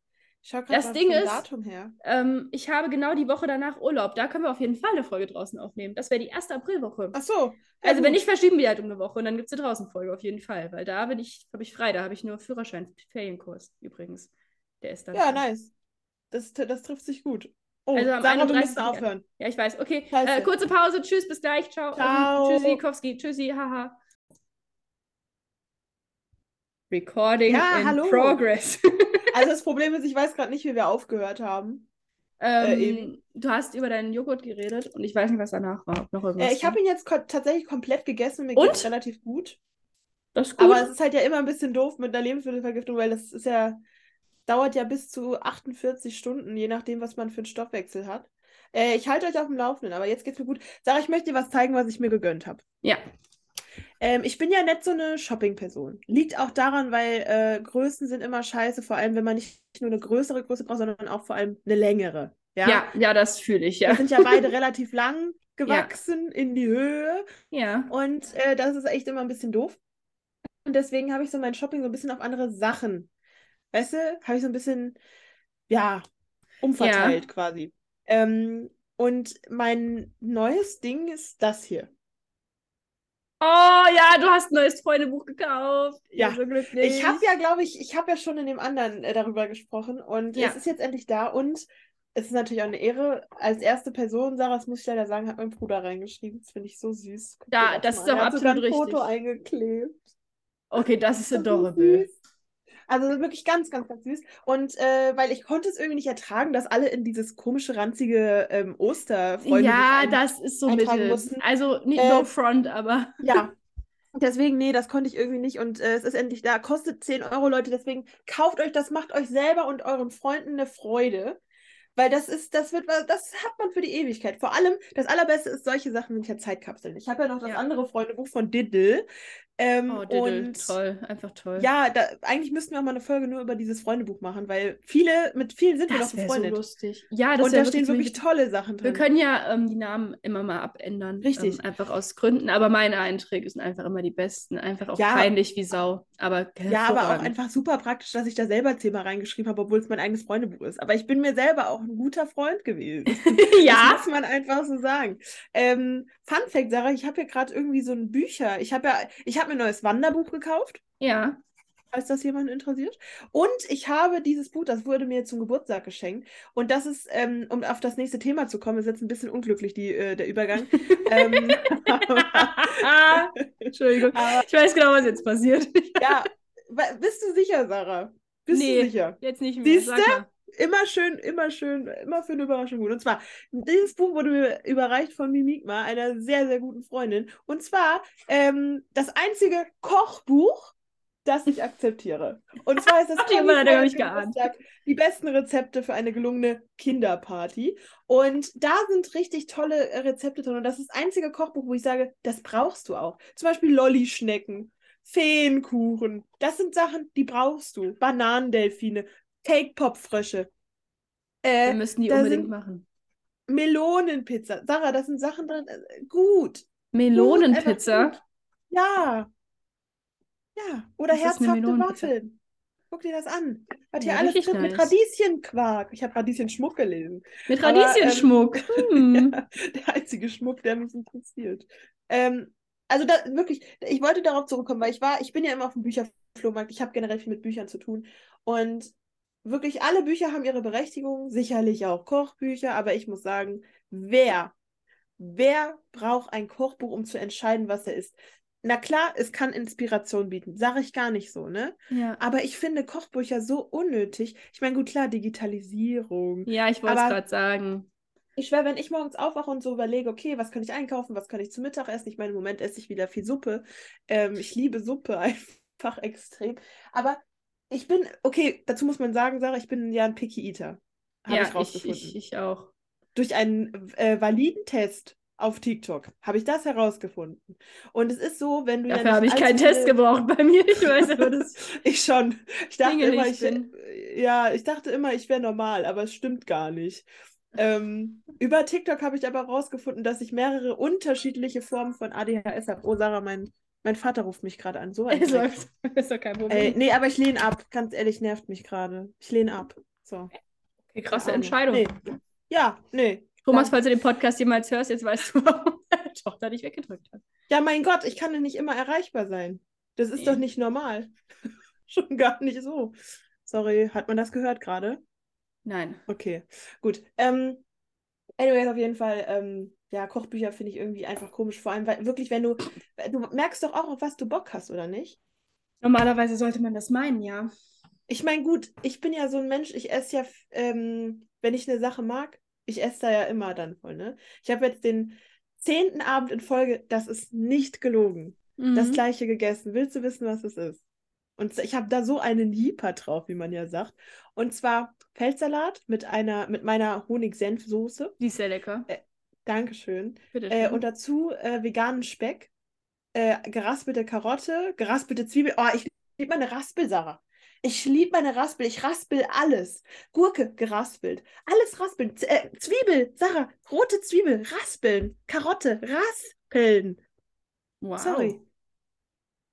[SPEAKER 2] schau
[SPEAKER 1] Das Ding ist-
[SPEAKER 2] Datum her.
[SPEAKER 1] Ähm, ich habe genau die Woche danach Urlaub. Da können wir auf jeden Fall eine Folge draußen aufnehmen. Das wäre die erste Aprilwoche.
[SPEAKER 2] Ach so. ja
[SPEAKER 1] Also wenn
[SPEAKER 2] gut.
[SPEAKER 1] nicht, verschieben wir halt um eine Woche und dann gibt es eine draußen Folge auf jeden Fall. Weil da bin ich, habe ich frei, da habe ich nur Führerschein, Ferienkurs übrigens. Der ist dann.
[SPEAKER 2] Ja,
[SPEAKER 1] frei.
[SPEAKER 2] nice. Das, das trifft sich gut. Oh,
[SPEAKER 1] Also am
[SPEAKER 2] Sarah, wir
[SPEAKER 1] 31.
[SPEAKER 2] müssen aufhören.
[SPEAKER 1] Ja, ich weiß. Okay, äh, kurze Pause. Tschüss, bis gleich. Ciao.
[SPEAKER 2] Ciao.
[SPEAKER 1] Tschüssi, Kowski. Tschüssi, haha. Recording
[SPEAKER 2] Ja,
[SPEAKER 1] in
[SPEAKER 2] hallo.
[SPEAKER 1] progress.
[SPEAKER 2] Also das Problem ist, ich weiß gerade nicht, wie wir aufgehört haben.
[SPEAKER 1] ähm,
[SPEAKER 2] eben.
[SPEAKER 1] du hast über deinen Joghurt geredet und ich weiß nicht, was danach war. Ob noch irgendwas
[SPEAKER 2] Äh, ich habe ihn jetzt ko tatsächlich komplett gegessen und mir
[SPEAKER 1] Und?
[SPEAKER 2] geht's relativ gut.
[SPEAKER 1] Das ist gut.
[SPEAKER 2] Aber es ist halt ja immer ein bisschen doof mit einer Lebensmittelvergiftung, weil das ist ja, dauert ja bis zu 48 Stunden, je nachdem, was man für einen Stoffwechsel hat. Äh, ich halte euch auf dem Laufenden, aber jetzt geht's mir gut. Sarah, ich möchte dir was zeigen, was ich mir gegönnt habe.
[SPEAKER 1] ja.
[SPEAKER 2] Ähm, ich bin ja nicht so eine Shopping-Person. Liegt auch daran, weil äh, Größen sind immer scheiße, vor allem wenn man nicht nur eine größere Größe braucht, sondern auch vor allem eine längere. Ja,
[SPEAKER 1] ja, ja, das fühle ich,
[SPEAKER 2] Wir
[SPEAKER 1] ja.
[SPEAKER 2] sind ja beide relativ lang gewachsen in die Höhe
[SPEAKER 1] Ja.
[SPEAKER 2] und äh, das ist echt immer ein bisschen doof. Und deswegen habe ich so mein Shopping so ein bisschen auf andere Sachen. Weißt du, habe ich so ein bisschen, ja, umverteilt quasi. Ähm, und mein neues Ding ist das hier.
[SPEAKER 1] Oh ja, du hast ein neues Freundebuch gekauft.
[SPEAKER 2] Ja.
[SPEAKER 1] bin so glücklich.
[SPEAKER 2] Ich habe ja, glaube ich, ich habe ja schon in dem anderen äh, darüber gesprochen und
[SPEAKER 1] Ja.
[SPEAKER 2] es ist jetzt endlich da und es ist natürlich auch eine Ehre. Als erste Person, Sarah, das muss ich leider sagen, hat mein Bruder reingeschrieben. Das finde ich so süß. Guck
[SPEAKER 1] Da- das
[SPEAKER 2] mal
[SPEAKER 1] ist auch
[SPEAKER 2] Er hat sogar
[SPEAKER 1] absolut
[SPEAKER 2] ein Foto eingeklebt.
[SPEAKER 1] Okay, das ist
[SPEAKER 2] so
[SPEAKER 1] adorable.
[SPEAKER 2] süß. Also wirklich ganz, ganz, ganz süß. Und äh, weil ich konnte es irgendwie nicht ertragen, dass alle in dieses komische, ranzige ähm, Osterfreundebuch
[SPEAKER 1] Ja,
[SPEAKER 2] ein-
[SPEAKER 1] das ist so mittel.
[SPEAKER 2] mussten.
[SPEAKER 1] Also, nicht
[SPEAKER 2] Äh,
[SPEAKER 1] no front, aber.
[SPEAKER 2] Ja. Deswegen, nee, das konnte ich irgendwie nicht und äh, es ist endlich da. Kostet 10 Euro, Leute. Deswegen kauft euch das, macht euch selber und euren Freunden eine Freude. Weil das ist, das wird, was- das hat man für die Ewigkeit. Vor allem, das Allerbeste ist, solche Sachen sind ja Zeitkapseln. Ich habe ja noch das
[SPEAKER 1] Ja.
[SPEAKER 2] andere Freundebuch von Diddle. Ähm,
[SPEAKER 1] Oh, Diddle,
[SPEAKER 2] und
[SPEAKER 1] toll, einfach toll.
[SPEAKER 2] ja, da, eigentlich müssten wir auch mal eine Folge nur über dieses Freundebuch machen, weil viele, mit vielen sind wir doch
[SPEAKER 1] das wäre so
[SPEAKER 2] befreundet.
[SPEAKER 1] lustig. Ja, das
[SPEAKER 2] und da stehen wirklich tolle Sachen
[SPEAKER 1] Wir
[SPEAKER 2] drin.
[SPEAKER 1] können ja ähm, die Namen immer mal abändern.
[SPEAKER 2] Richtig.
[SPEAKER 1] Ähm, einfach aus Gründen. Aber meine Einträge sind einfach immer die besten. Einfach auch
[SPEAKER 2] Ja.
[SPEAKER 1] peinlich wie Sau. Aber
[SPEAKER 2] Ja, aber auch einfach super praktisch, dass ich da selber zehnmal reingeschrieben habe, obwohl es mein eigenes Freundebuch ist. Aber ich bin mir selber auch ein guter Freund gewesen.
[SPEAKER 1] ja.
[SPEAKER 2] Das muss man einfach so sagen. Ähm, Fun Fact, Sarah, ich habe hier gerade irgendwie so ein Bücher. Ich habe ja, ich habe mir ein neues Wanderbuch gekauft,
[SPEAKER 1] Ja.
[SPEAKER 2] falls das jemand interessiert. Und ich habe dieses Buch, das wurde mir zum Geburtstag geschenkt. Und das ist, ähm, um auf das nächste Thema zu kommen, ist jetzt ein bisschen unglücklich, die, äh, der Übergang. ähm, aber,
[SPEAKER 1] Entschuldigung.
[SPEAKER 2] aber
[SPEAKER 1] Ich weiß genau, was jetzt passiert.
[SPEAKER 2] ja, bist du sicher, Sarah? Bist
[SPEAKER 1] Nee.
[SPEAKER 2] du sicher?
[SPEAKER 1] Jetzt nicht mehr. Sag mal.
[SPEAKER 2] Immer schön, immer schön, immer für eine Überraschung gut. Und zwar, dieses Buch wurde mir überreicht von Mimikma, einer sehr, sehr guten Freundin. Und zwar ähm, das einzige Kochbuch, das ich akzeptiere. Und zwar ist das. Geburtstag, die besten Rezepte für eine gelungene Kinderparty. Und da sind richtig tolle äh, Rezepte drin. Und das ist das einzige Kochbuch, wo ich sage, das brauchst du auch. Zum Beispiel Lollischnecken, Feenkuchen. Das sind Sachen, die brauchst du. Bananendelfine, Cake-Pop-Frösche.
[SPEAKER 1] Wir
[SPEAKER 2] Äh,
[SPEAKER 1] müssen die unbedingt machen.
[SPEAKER 2] Melonenpizza. Sarah, das sind Sachen drin. äh, Gut.
[SPEAKER 1] Melonenpizza.
[SPEAKER 2] Gut. Ja. Ja. Oder herzhafte? Waffeln. Guck dir das an. Was hier
[SPEAKER 1] Ja,
[SPEAKER 2] alles drin mit
[SPEAKER 1] nice.
[SPEAKER 2] Radieschenquark. Ich habe Radieschenschmuck gelesen.
[SPEAKER 1] Mit
[SPEAKER 2] Aber, ähm,
[SPEAKER 1] Radieschenschmuck. Hm.
[SPEAKER 2] Ja, der einzige Schmuck, der mich interessiert. Ähm, also da, wirklich, ich wollte darauf zurückkommen, weil ich war, ich bin ja immer auf dem Bücherflohmarkt, ich habe generell viel mit Büchern zu tun und wirklich alle Bücher haben ihre Berechtigung, sicherlich auch Kochbücher, aber ich muss sagen, wer, wer braucht ein Kochbuch, um zu entscheiden, was er isst? Na klar, es kann Inspiration bieten, sage ich gar nicht so, ne?
[SPEAKER 1] Ja.
[SPEAKER 2] Aber ich finde Kochbücher so unnötig. Ich meine, gut, klar, Digitalisierung,
[SPEAKER 1] ja, ich wollte es gerade sagen.
[SPEAKER 2] ich schwöre, wenn ich morgens aufwache und so überlege, okay, was kann ich einkaufen, was kann ich zu Mittag essen? Ich meine, im Moment esse ich wieder viel Suppe. Ähm, ich liebe Suppe einfach extrem. Aber ich bin, okay, dazu muss man sagen, Sarah, ich bin ja ein Picky Eater. Habe
[SPEAKER 1] ja,
[SPEAKER 2] ich
[SPEAKER 1] ich,
[SPEAKER 2] rausgefunden.
[SPEAKER 1] ich, ich auch.
[SPEAKER 2] durch einen äh, validen Test auf TikTok habe ich das herausgefunden. Und es ist so, wenn du
[SPEAKER 1] Dafür
[SPEAKER 2] ja
[SPEAKER 1] habe ich keinen Test gebraucht bei mir. Ich weiß aber das.
[SPEAKER 2] Ich schon. Ich dachte
[SPEAKER 1] Dinge
[SPEAKER 2] immer, ich,
[SPEAKER 1] bin.
[SPEAKER 2] ja, ich dachte immer, ich wäre normal, aber es stimmt gar nicht. Ähm, über TikTok habe ich aber herausgefunden, dass ich mehrere unterschiedliche Formen von ADHS habe. Oh, Sarah, mein, mein Vater ruft mich gerade an. So ein
[SPEAKER 1] Es
[SPEAKER 2] Dreck.
[SPEAKER 1] läuft. Ist doch kein Problem.
[SPEAKER 2] Ey, nee, aber ich lehne ab. Ganz ehrlich, nervt mich gerade. Ich lehne ab. So.
[SPEAKER 1] okay, krasse. Entscheidung.
[SPEAKER 2] Nee. Ja, nee.
[SPEAKER 1] Thomas,
[SPEAKER 2] Ja.
[SPEAKER 1] falls du den Podcast jemals hörst, jetzt weißt du, warum deine Tochter dich weggedrückt hat.
[SPEAKER 2] Ja, mein Gott, ich kann doch nicht immer erreichbar sein. Das ist
[SPEAKER 1] Nee.
[SPEAKER 2] doch nicht normal. Schon gar nicht so. Sorry, hat man das gehört gerade?
[SPEAKER 1] Nein.
[SPEAKER 2] Okay, gut. Ähm, anyways, auf jeden Fall, ähm, ja, Kochbücher finde ich irgendwie einfach komisch. Vor allem, weil wirklich, wenn du, du merkst doch auch, auf was du Bock hast, oder nicht?
[SPEAKER 1] Normalerweise sollte man das meinen, ja.
[SPEAKER 2] Ich meine, gut, ich bin ja so ein Mensch, ich esse ja, ähm, wenn ich eine Sache mag, ich esse da ja immer dann voll, ne? Ich habe jetzt den zehnten Abend in Folge, das ist nicht gelogen, das
[SPEAKER 1] Mhm.
[SPEAKER 2] gleiche gegessen. Willst du wissen, was es ist? Und ich habe da so einen Jeeper drauf, wie man ja sagt. Und zwar Feldsalat mit einer, mit meiner Honig-Senf-Soße.
[SPEAKER 1] Die ist sehr lecker.
[SPEAKER 2] Dankeschön. Äh,
[SPEAKER 1] schön.
[SPEAKER 2] und dazu äh, veganen Speck, äh, geraspelte Karotte, geraspelte Zwiebel. Oh, ich liebe meine Raspel, Sarah. Ich liebe meine Raspel. Ich raspel alles. Gurke geraspelt. Alles raspeln. Z äh, Zwiebel, Sarah. Rote Zwiebel. Raspeln. Karotte. Raspeln.
[SPEAKER 1] wow.
[SPEAKER 2] Sorry.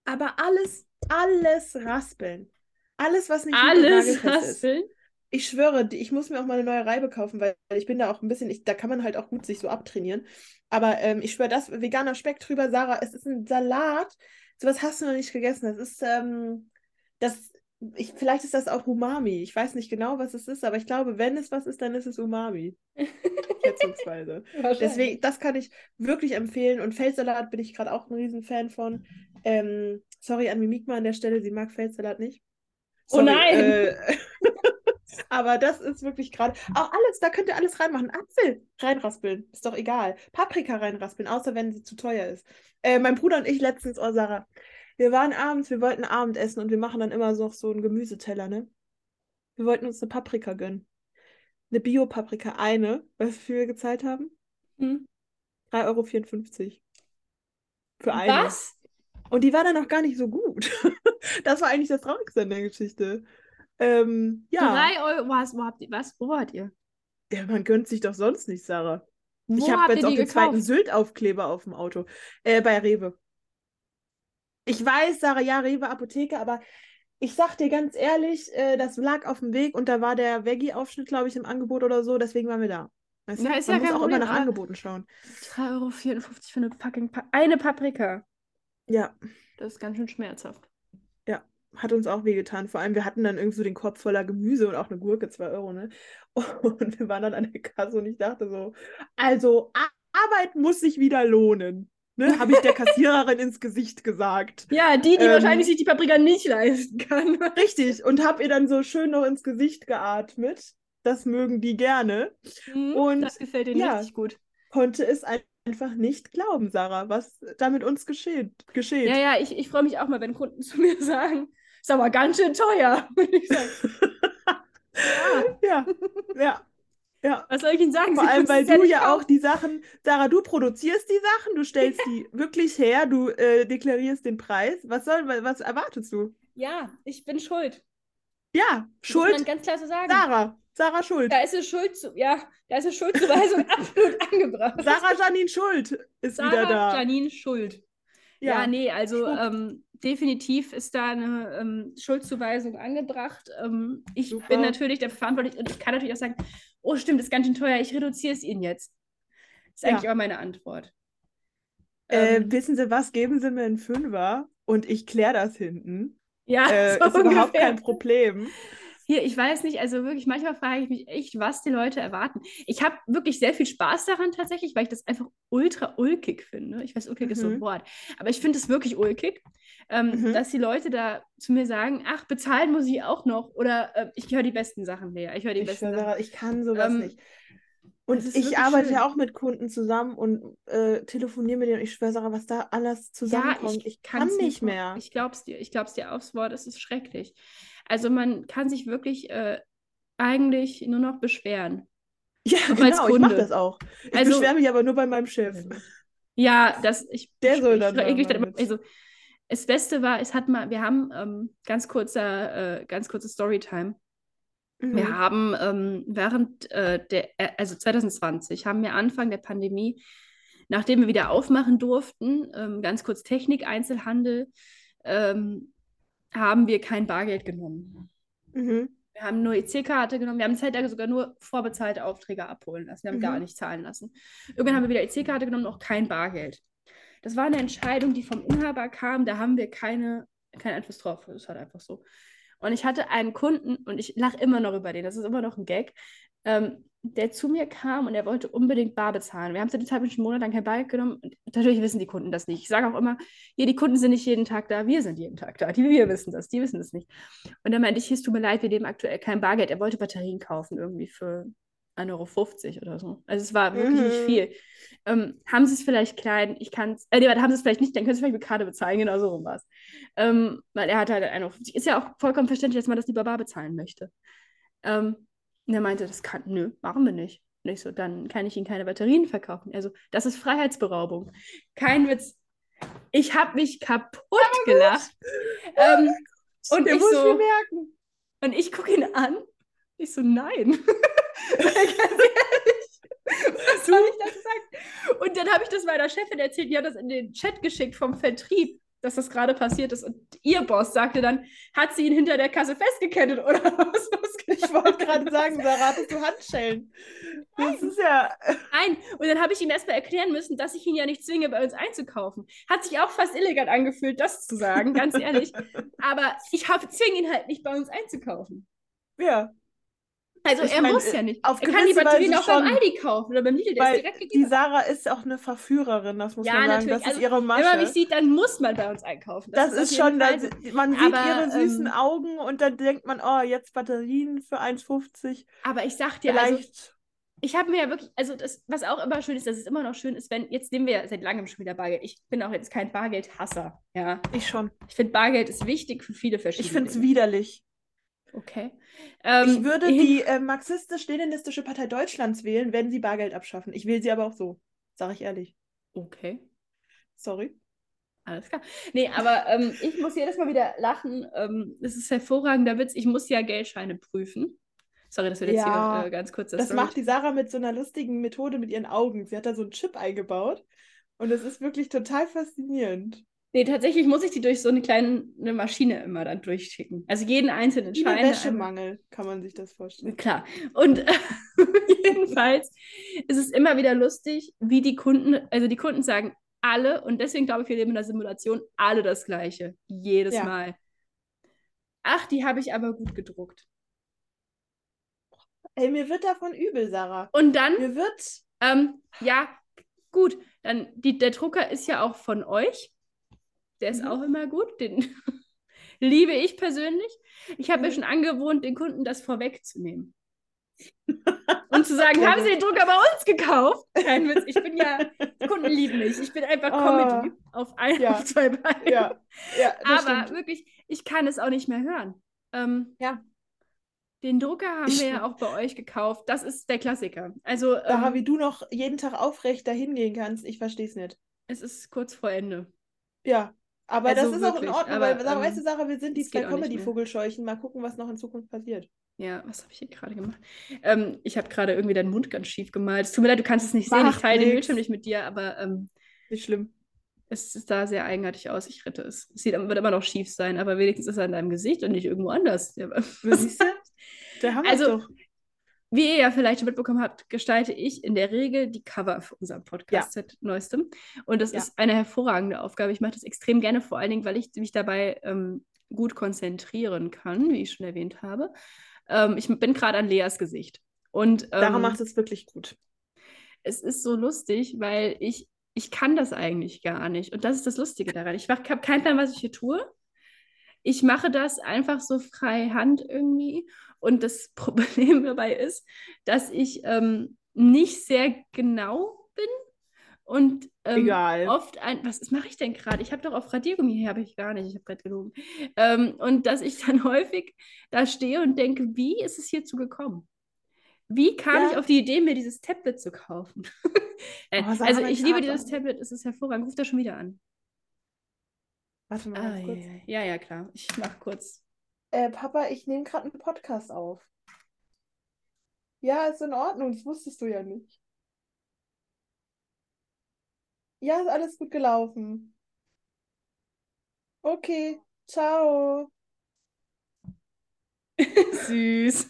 [SPEAKER 2] Aber alles, alles raspeln. Alles, was nicht
[SPEAKER 1] Alles
[SPEAKER 2] nagelfest ist. Ich schwöre, ich muss mir auch mal eine neue Reibe kaufen, weil ich bin da auch ein bisschen, ich, da kann man halt auch gut sich so abtrainieren. Aber ähm, ich schwöre, das veganer Speck drüber, Sarah, es ist ein Salat. Sowas hast du noch nicht gegessen. Das ist, ähm, das, ich, vielleicht ist das auch Umami. Ich weiß nicht genau, was es ist, aber ich glaube, wenn es was ist, dann ist es Umami. Schätzungsweise. Deswegen, das kann ich wirklich empfehlen. Und Feldsalat bin ich gerade auch ein Riesenfan von. Ähm, sorry an Mimikma an der Stelle, sie mag Feldsalat nicht.
[SPEAKER 1] Oh nein!
[SPEAKER 2] Äh, aber das ist wirklich gerade. Auch alles, da könnt ihr alles reinmachen. Apfel reinraspeln, ist doch egal. Paprika reinraspeln, außer wenn sie zu teuer ist. Äh, mein Bruder und ich letztens, oh Sarah, wir waren abends, wir wollten Abend essen und wir machen dann immer so, so einen Gemüseteller, ne? Wir wollten uns eine Paprika gönnen. Eine Bio-Paprika, eine, was wir gezahlt haben?
[SPEAKER 1] Hm.
[SPEAKER 2] 3,54 Euro. Für eine.
[SPEAKER 1] Was?
[SPEAKER 2] Und die war dann auch gar nicht so gut. das war eigentlich das Traurigste an der Geschichte. Ähm, ja.
[SPEAKER 1] Drei Euro. Was? Wo habt ihr? Was? Wo wart ihr?
[SPEAKER 2] ja, man gönnt sich doch sonst nicht, Sarah.
[SPEAKER 1] Wo
[SPEAKER 2] ich habe jetzt auch den zweiten
[SPEAKER 1] gekauft?
[SPEAKER 2] Sylt-Aufkleber auf dem Auto. Äh, bei Rewe. Ich weiß, Sarah, ja, Rewe Apotheke, aber ich sag dir ganz ehrlich, äh, das lag auf dem Weg und da war der Veggie-Aufschnitt, glaube ich, im Angebot oder so, deswegen waren wir da. Weißt du?
[SPEAKER 1] Ja, ist
[SPEAKER 2] Man
[SPEAKER 1] ja
[SPEAKER 2] muss auch
[SPEAKER 1] Problem,
[SPEAKER 2] immer nach Angeboten schauen.
[SPEAKER 1] 3,54 Euro für eine fucking pa eine Paprika.
[SPEAKER 2] Ja,
[SPEAKER 1] Das ist ganz schön schmerzhaft.
[SPEAKER 2] Hat uns auch wehgetan. Vor allem, wir hatten dann irgendwie so den Korb voller Gemüse und auch eine Gurke, 2 Euro, ne? Und wir waren dann an der Kasse und ich dachte so, also Arbeit muss sich wieder lohnen. Ne? Habe ich der Kassiererin ins Gesicht gesagt.
[SPEAKER 1] Ja, die, die
[SPEAKER 2] Ähm,
[SPEAKER 1] wahrscheinlich sich die Paprika nicht leisten kann.
[SPEAKER 2] Richtig. Und habe ihr dann so schön noch ins Gesicht geatmet. Das mögen die gerne.
[SPEAKER 1] Mhm,
[SPEAKER 2] Und
[SPEAKER 1] das gefällt ihnen
[SPEAKER 2] ja.
[SPEAKER 1] richtig gut.
[SPEAKER 2] Konnte es einfach nicht glauben, Sarah, was da mit uns geschieht. geschieht.
[SPEAKER 1] Ja, ja, ich, ich freue mich auch mal, wenn Kunden zu mir sagen, ist aber ganz schön teuer. Und ich sage, ja,
[SPEAKER 2] ja, ja. ja.
[SPEAKER 1] was soll ich Ihnen sagen?
[SPEAKER 2] Vor
[SPEAKER 1] Sie
[SPEAKER 2] allem, weil
[SPEAKER 1] es ja
[SPEAKER 2] du ja auch die Sachen, Sarah, du produzierst die Sachen, du stellst die wirklich her, du äh, deklarierst den Preis. Was soll, was erwartest du?
[SPEAKER 1] Ja, ich bin schuld.
[SPEAKER 2] Ja,
[SPEAKER 1] Muss man
[SPEAKER 2] Schuld,
[SPEAKER 1] ganz klar so sagen.
[SPEAKER 2] Sarah. Sarah Schuld.
[SPEAKER 1] Da ist eine Schuld zu, ja, da ist eine Schuldzuweisung absolut angebracht.
[SPEAKER 2] Sarah Janine Schuld ist wieder
[SPEAKER 1] Sarah
[SPEAKER 2] da.
[SPEAKER 1] Janine Schuld. Ja, nee, also ähm, definitiv ist da eine ähm, Schuldzuweisung angebracht. Ähm, ich
[SPEAKER 2] Super.
[SPEAKER 1] bin natürlich dafür verantwortlich und ich kann natürlich auch sagen, oh stimmt, das ist ganz schön teuer, ich reduziere es Ihnen jetzt. Das ist
[SPEAKER 2] Ja.
[SPEAKER 1] eigentlich immer meine Antwort.
[SPEAKER 2] Äh,
[SPEAKER 1] Ähm,
[SPEAKER 2] wissen Sie was, geben Sie mir einen Fünfer und ich kläre das hinten.
[SPEAKER 1] ja,
[SPEAKER 2] Äh,
[SPEAKER 1] so
[SPEAKER 2] ist überhaupt
[SPEAKER 1] ungefähr.
[SPEAKER 2] kein Problem.
[SPEAKER 1] Hier, ich weiß nicht, also wirklich, manchmal frage ich mich echt, was die Leute erwarten. Ich habe wirklich sehr viel Spaß daran tatsächlich, weil ich das einfach ultra ulkig finde. Ich weiß, ulkig ist so ein
[SPEAKER 2] Mhm.
[SPEAKER 1] Wort, aber ich finde es wirklich ulkig, ähm,
[SPEAKER 2] Mhm.
[SPEAKER 1] dass die Leute da zu mir sagen, ach, bezahlen muss ich auch noch oder äh, ich höre die besten Sachen mehr. Ich höre die
[SPEAKER 2] Ich,
[SPEAKER 1] besten Sachen.
[SPEAKER 2] Ich kann sowas
[SPEAKER 1] Ähm,
[SPEAKER 2] nicht. Und ich arbeite ja auch mit Kunden zusammen und äh, telefoniere mit denen und ich schwöre, Sarah, was da alles zusammenkommt. ich kann
[SPEAKER 1] kann's
[SPEAKER 2] nicht mehr.
[SPEAKER 1] Ich glaub's dir. Ich glaub's dir aufs Wort. Es ist schrecklich. Also man kann sich wirklich äh, eigentlich nur noch beschweren.
[SPEAKER 2] Ja,
[SPEAKER 1] Auch
[SPEAKER 2] genau, ich mache das auch. Ich
[SPEAKER 1] Also-
[SPEAKER 2] beschwere mich aber nur bei meinem Chef.
[SPEAKER 1] Ja, das, ich,
[SPEAKER 2] Der soll dann
[SPEAKER 1] ich,
[SPEAKER 2] da
[SPEAKER 1] ich,
[SPEAKER 2] mal mit.
[SPEAKER 1] also, das Beste war, es hat mal, wir haben ähm, ganz kurzer, äh, ganz kurze Storytime. Wir
[SPEAKER 2] Mhm.
[SPEAKER 1] haben ähm, während äh, der, äh, also 2020, haben wir Anfang der Pandemie, nachdem wir wieder aufmachen durften, ähm, ganz kurz Technik, Einzelhandel, ähm, haben wir kein Bargeld genommen.
[SPEAKER 2] Mhm.
[SPEAKER 1] Wir haben nur EC-Karte genommen. Wir haben eine Zeit lang sogar nur vorbezahlte Aufträge abholen lassen. Wir haben gar
[SPEAKER 2] Mhm.
[SPEAKER 1] nicht zahlen lassen. Irgendwann haben wir wieder EC-Karte genommen, auch kein Bargeld. Das war eine Entscheidung, die vom Inhaber kam. Da haben wir keine, keinen Einfluss drauf. Das ist halt einfach so. Und ich hatte einen Kunden, und ich lache immer noch über den, das ist immer noch ein Gag, ähm, der zu mir kam und er wollte unbedingt bar bezahlen. Wir haben zu dem Zeitpunkt schon monatelang kein Bargeld genommen. Und natürlich wissen die Kunden das nicht. Ich sage auch immer, hier, die Kunden sind nicht jeden Tag da, wir sind jeden Tag da. Die wir wissen das, die wissen das nicht. Und dann meinte ich, es tut mir leid, wir nehmen aktuell kein Bargeld. Er wollte Batterien kaufen, irgendwie für 1,50 Euro oder so. Also es war wirklich nicht
[SPEAKER 2] Mhm.
[SPEAKER 1] viel. Ähm, haben Sie es vielleicht klein? Ich kann es, äh, nee, haben Sie es vielleicht nicht, dann können Sie vielleicht mit Karte bezahlen, genau so rum war es. Ähm, weil er hat halt 1,50 Ist ja auch vollkommen verständlich, dass man das lieber bar bezahlen möchte. Ähm, und er meinte, das kann, nö, machen wir nicht. Und ich so, dann kann ich Ihnen keine Batterien verkaufen. Also, das ist Freiheitsberaubung. Kein Witz. Ich habe mich kaputt gelacht. Ähm, und ich
[SPEAKER 2] muss
[SPEAKER 1] so,
[SPEAKER 2] mir merken.
[SPEAKER 1] und ich gucke ihn an. Ich so, nein. Ganz ehrlich, was soll ich dazu sagen? Und dann habe ich das meiner Chefin erzählt, die hat das in den Chat geschickt vom Vertrieb, dass das gerade passiert ist. Und ihr Boss sagte dann, hat sie ihn hinter der Kasse festgekettet oder was?
[SPEAKER 2] Ich wollte gerade sagen, Sarah, hattest du Handschellen? Das ist ja.
[SPEAKER 1] Nein, und dann habe ich ihm erstmal erklären müssen, dass ich ihn ja nicht zwinge, bei uns einzukaufen. Hat sich auch fast illegal angefühlt, das zu sagen, ganz ehrlich. Aber ich zwinge ihn halt nicht, bei uns einzukaufen.
[SPEAKER 2] Ja.
[SPEAKER 1] Also
[SPEAKER 2] Ich
[SPEAKER 1] er
[SPEAKER 2] mein,
[SPEAKER 1] muss
[SPEAKER 2] äh,
[SPEAKER 1] ja nicht.
[SPEAKER 2] auf
[SPEAKER 1] er kann die Batterien
[SPEAKER 2] Weise
[SPEAKER 1] auch beim
[SPEAKER 2] schon.
[SPEAKER 1] Aldi kaufen oder beim Lidl, der ist direkt
[SPEAKER 2] die
[SPEAKER 1] gegeben.
[SPEAKER 2] Sarah ist auch eine Verführerin, das muss
[SPEAKER 1] Ja,
[SPEAKER 2] man sagen.
[SPEAKER 1] natürlich.
[SPEAKER 2] Das
[SPEAKER 1] Also,
[SPEAKER 2] ist ihre
[SPEAKER 1] Wenn man mich
[SPEAKER 2] Masche.
[SPEAKER 1] sieht, dann muss man bei uns einkaufen.
[SPEAKER 2] Das,
[SPEAKER 1] auf
[SPEAKER 2] ist
[SPEAKER 1] jeden
[SPEAKER 2] schon, das,
[SPEAKER 1] so.
[SPEAKER 2] man sieht
[SPEAKER 1] Aber,
[SPEAKER 2] ihre süßen
[SPEAKER 1] ähm,
[SPEAKER 2] Augen und dann denkt man, oh, jetzt Batterien für 1,50.
[SPEAKER 1] Aber ich sag dir, also,
[SPEAKER 2] Vielleicht.
[SPEAKER 1] ich habe mir ja wirklich, also das, was auch immer schön ist, dass es immer noch schön ist, wenn, jetzt nehmen wir ja seit langem schon wieder Bargeld. Ich bin auch jetzt kein Bargeldhasser. Ja.
[SPEAKER 2] ich schon.
[SPEAKER 1] Ich finde, Bargeld ist wichtig für viele verschiedene
[SPEAKER 2] Ich finde es widerlich.
[SPEAKER 1] Okay.
[SPEAKER 2] Ich
[SPEAKER 1] Ähm,
[SPEAKER 2] würde
[SPEAKER 1] hin-
[SPEAKER 2] die äh, marxistisch-leninistische Partei Deutschlands wählen, wenn sie Bargeld abschaffen. Ich wähle sie aber auch so. Sage ich ehrlich.
[SPEAKER 1] Okay.
[SPEAKER 2] Sorry.
[SPEAKER 1] Alles klar. Nee, aber ähm, ich muss jedes Mal wieder lachen. Ähm, das ist hervorragender Witz. Ich muss ja Geldscheine prüfen. Sorry, das wird jetzt
[SPEAKER 2] Ja,
[SPEAKER 1] hier äh, ganz kurz
[SPEAKER 2] Das macht die Sarah mit so einer lustigen Methode mit ihren Augen. Sie hat da so einen Chip eingebaut. Und es ist wirklich total faszinierend.
[SPEAKER 1] Nee, tatsächlich muss ich die durch so eine kleine eine Maschine immer dann durchschicken. Also jeden einzelnen
[SPEAKER 2] Wie
[SPEAKER 1] Schein.
[SPEAKER 2] ein
[SPEAKER 1] einmal-
[SPEAKER 2] Wäschemangel, kann man sich das vorstellen.
[SPEAKER 1] Klar. Und jedenfalls ist es immer wieder lustig, wie die Kunden, also die Kunden sagen alle, und deswegen glaube ich, wir leben in der Simulation, alle das Gleiche. Jedes
[SPEAKER 2] Ja.
[SPEAKER 1] Mal. Ach, die habe ich aber gut gedruckt.
[SPEAKER 2] Ey, mir wird davon übel, Sarah.
[SPEAKER 1] Und dann,
[SPEAKER 2] Mir wird.
[SPEAKER 1] ähm, ja, gut, dann die, der Drucker ist ja auch von euch. Der ist
[SPEAKER 2] Mhm.
[SPEAKER 1] auch immer gut. Den liebe ich persönlich. Ich habe mir
[SPEAKER 2] Mhm.
[SPEAKER 1] schon angewohnt, den Kunden das vorwegzunehmen. Und zu sagen, haben Sie den Drucker bei uns gekauft? Kein Witz. Ich bin ja, Kunden lieben mich. Ich bin einfach
[SPEAKER 2] Oh.
[SPEAKER 1] Comedy auf ein,
[SPEAKER 2] Ja.
[SPEAKER 1] auf zwei Beinen.
[SPEAKER 2] Ja, ja,
[SPEAKER 1] Aber
[SPEAKER 2] stimmt.
[SPEAKER 1] wirklich, ich kann es auch nicht mehr hören. Ähm,
[SPEAKER 2] Ja.
[SPEAKER 1] Den Drucker haben
[SPEAKER 2] Ich-
[SPEAKER 1] wir ja auch bei euch gekauft. Das ist der Klassiker. Also,
[SPEAKER 2] Sarah,
[SPEAKER 1] ähm,
[SPEAKER 2] wie du noch jeden Tag aufrecht dahin gehen kannst, ich verstehe es nicht.
[SPEAKER 1] es ist kurz vor Ende.
[SPEAKER 2] Ja, aber
[SPEAKER 1] Also
[SPEAKER 2] das ist auch in
[SPEAKER 1] wirklich,
[SPEAKER 2] Ordnung,
[SPEAKER 1] aber,
[SPEAKER 2] weil,
[SPEAKER 1] ähm,
[SPEAKER 2] weißt du, Sarah, wir sind die
[SPEAKER 1] es
[SPEAKER 2] zwei. Comedy-Vogelscheuchen. Mal gucken, was noch in Zukunft passiert.
[SPEAKER 1] Ja, was habe ich hier gerade gemacht? Ähm, ich habe gerade irgendwie deinen Mund ganz schief gemalt. Es tut mir leid, du kannst es nicht sehen. Ich teile den. Bildschirm nicht mit dir, aber ähm,
[SPEAKER 2] Nicht schlimm.
[SPEAKER 1] es sah sehr eigenartig aus. Ich rette es. Es sieht, wird immer noch schief sein, aber wenigstens ist er in deinem Gesicht und nicht irgendwo anders. Ja,
[SPEAKER 2] Na, siehst du? Da haben wir es
[SPEAKER 1] Also,
[SPEAKER 2] doch.
[SPEAKER 1] Wie ihr ja vielleicht schon mitbekommen habt, gestalte ich in der Regel die Cover für unseren Podcast seit neuestem. Und das
[SPEAKER 2] Ja.
[SPEAKER 1] ist eine hervorragende Aufgabe. Ich mache das extrem gerne, vor allen Dingen, weil ich mich dabei ähm, gut konzentrieren kann, wie ich schon erwähnt habe. Ähm, ich bin gerade an Leas Gesicht. Und ähm,
[SPEAKER 2] macht es wirklich gut.
[SPEAKER 1] es ist so lustig, weil ich, ich kann das eigentlich gar nicht. Und das ist das Lustige daran. Ich habe keinen Plan, was ich hier tue. Ich mache das einfach so frei Hand irgendwie. Und das Problem dabei ist, dass ich ähm, nicht sehr genau bin und ähm,
[SPEAKER 2] Egal.
[SPEAKER 1] oft ein, was mache ich denn gerade? Ich habe doch auf Radiergummi hier, habe ich gar nicht, ich habe gerade gelogen. Ähm, und dass ich dann häufig da stehe und denke, wie ist es hierzu gekommen? Wie kam
[SPEAKER 2] Ja.
[SPEAKER 1] ich auf die Idee, mir dieses Tablet zu kaufen? Äh,
[SPEAKER 2] Oh,
[SPEAKER 1] also ich liebe dieses Tablet, es ist hervorragend. Ruf da schon wieder an.
[SPEAKER 2] Warte mal
[SPEAKER 1] Ah,
[SPEAKER 2] kurz.
[SPEAKER 1] ja, ja, ja, klar. Ich mach kurz.
[SPEAKER 2] Äh, Papa, ich nehme gerade einen Podcast auf. Ja, ist in Ordnung, das wusstest du ja nicht. Ja, ist alles gut gelaufen. Okay, ciao.
[SPEAKER 1] Süß.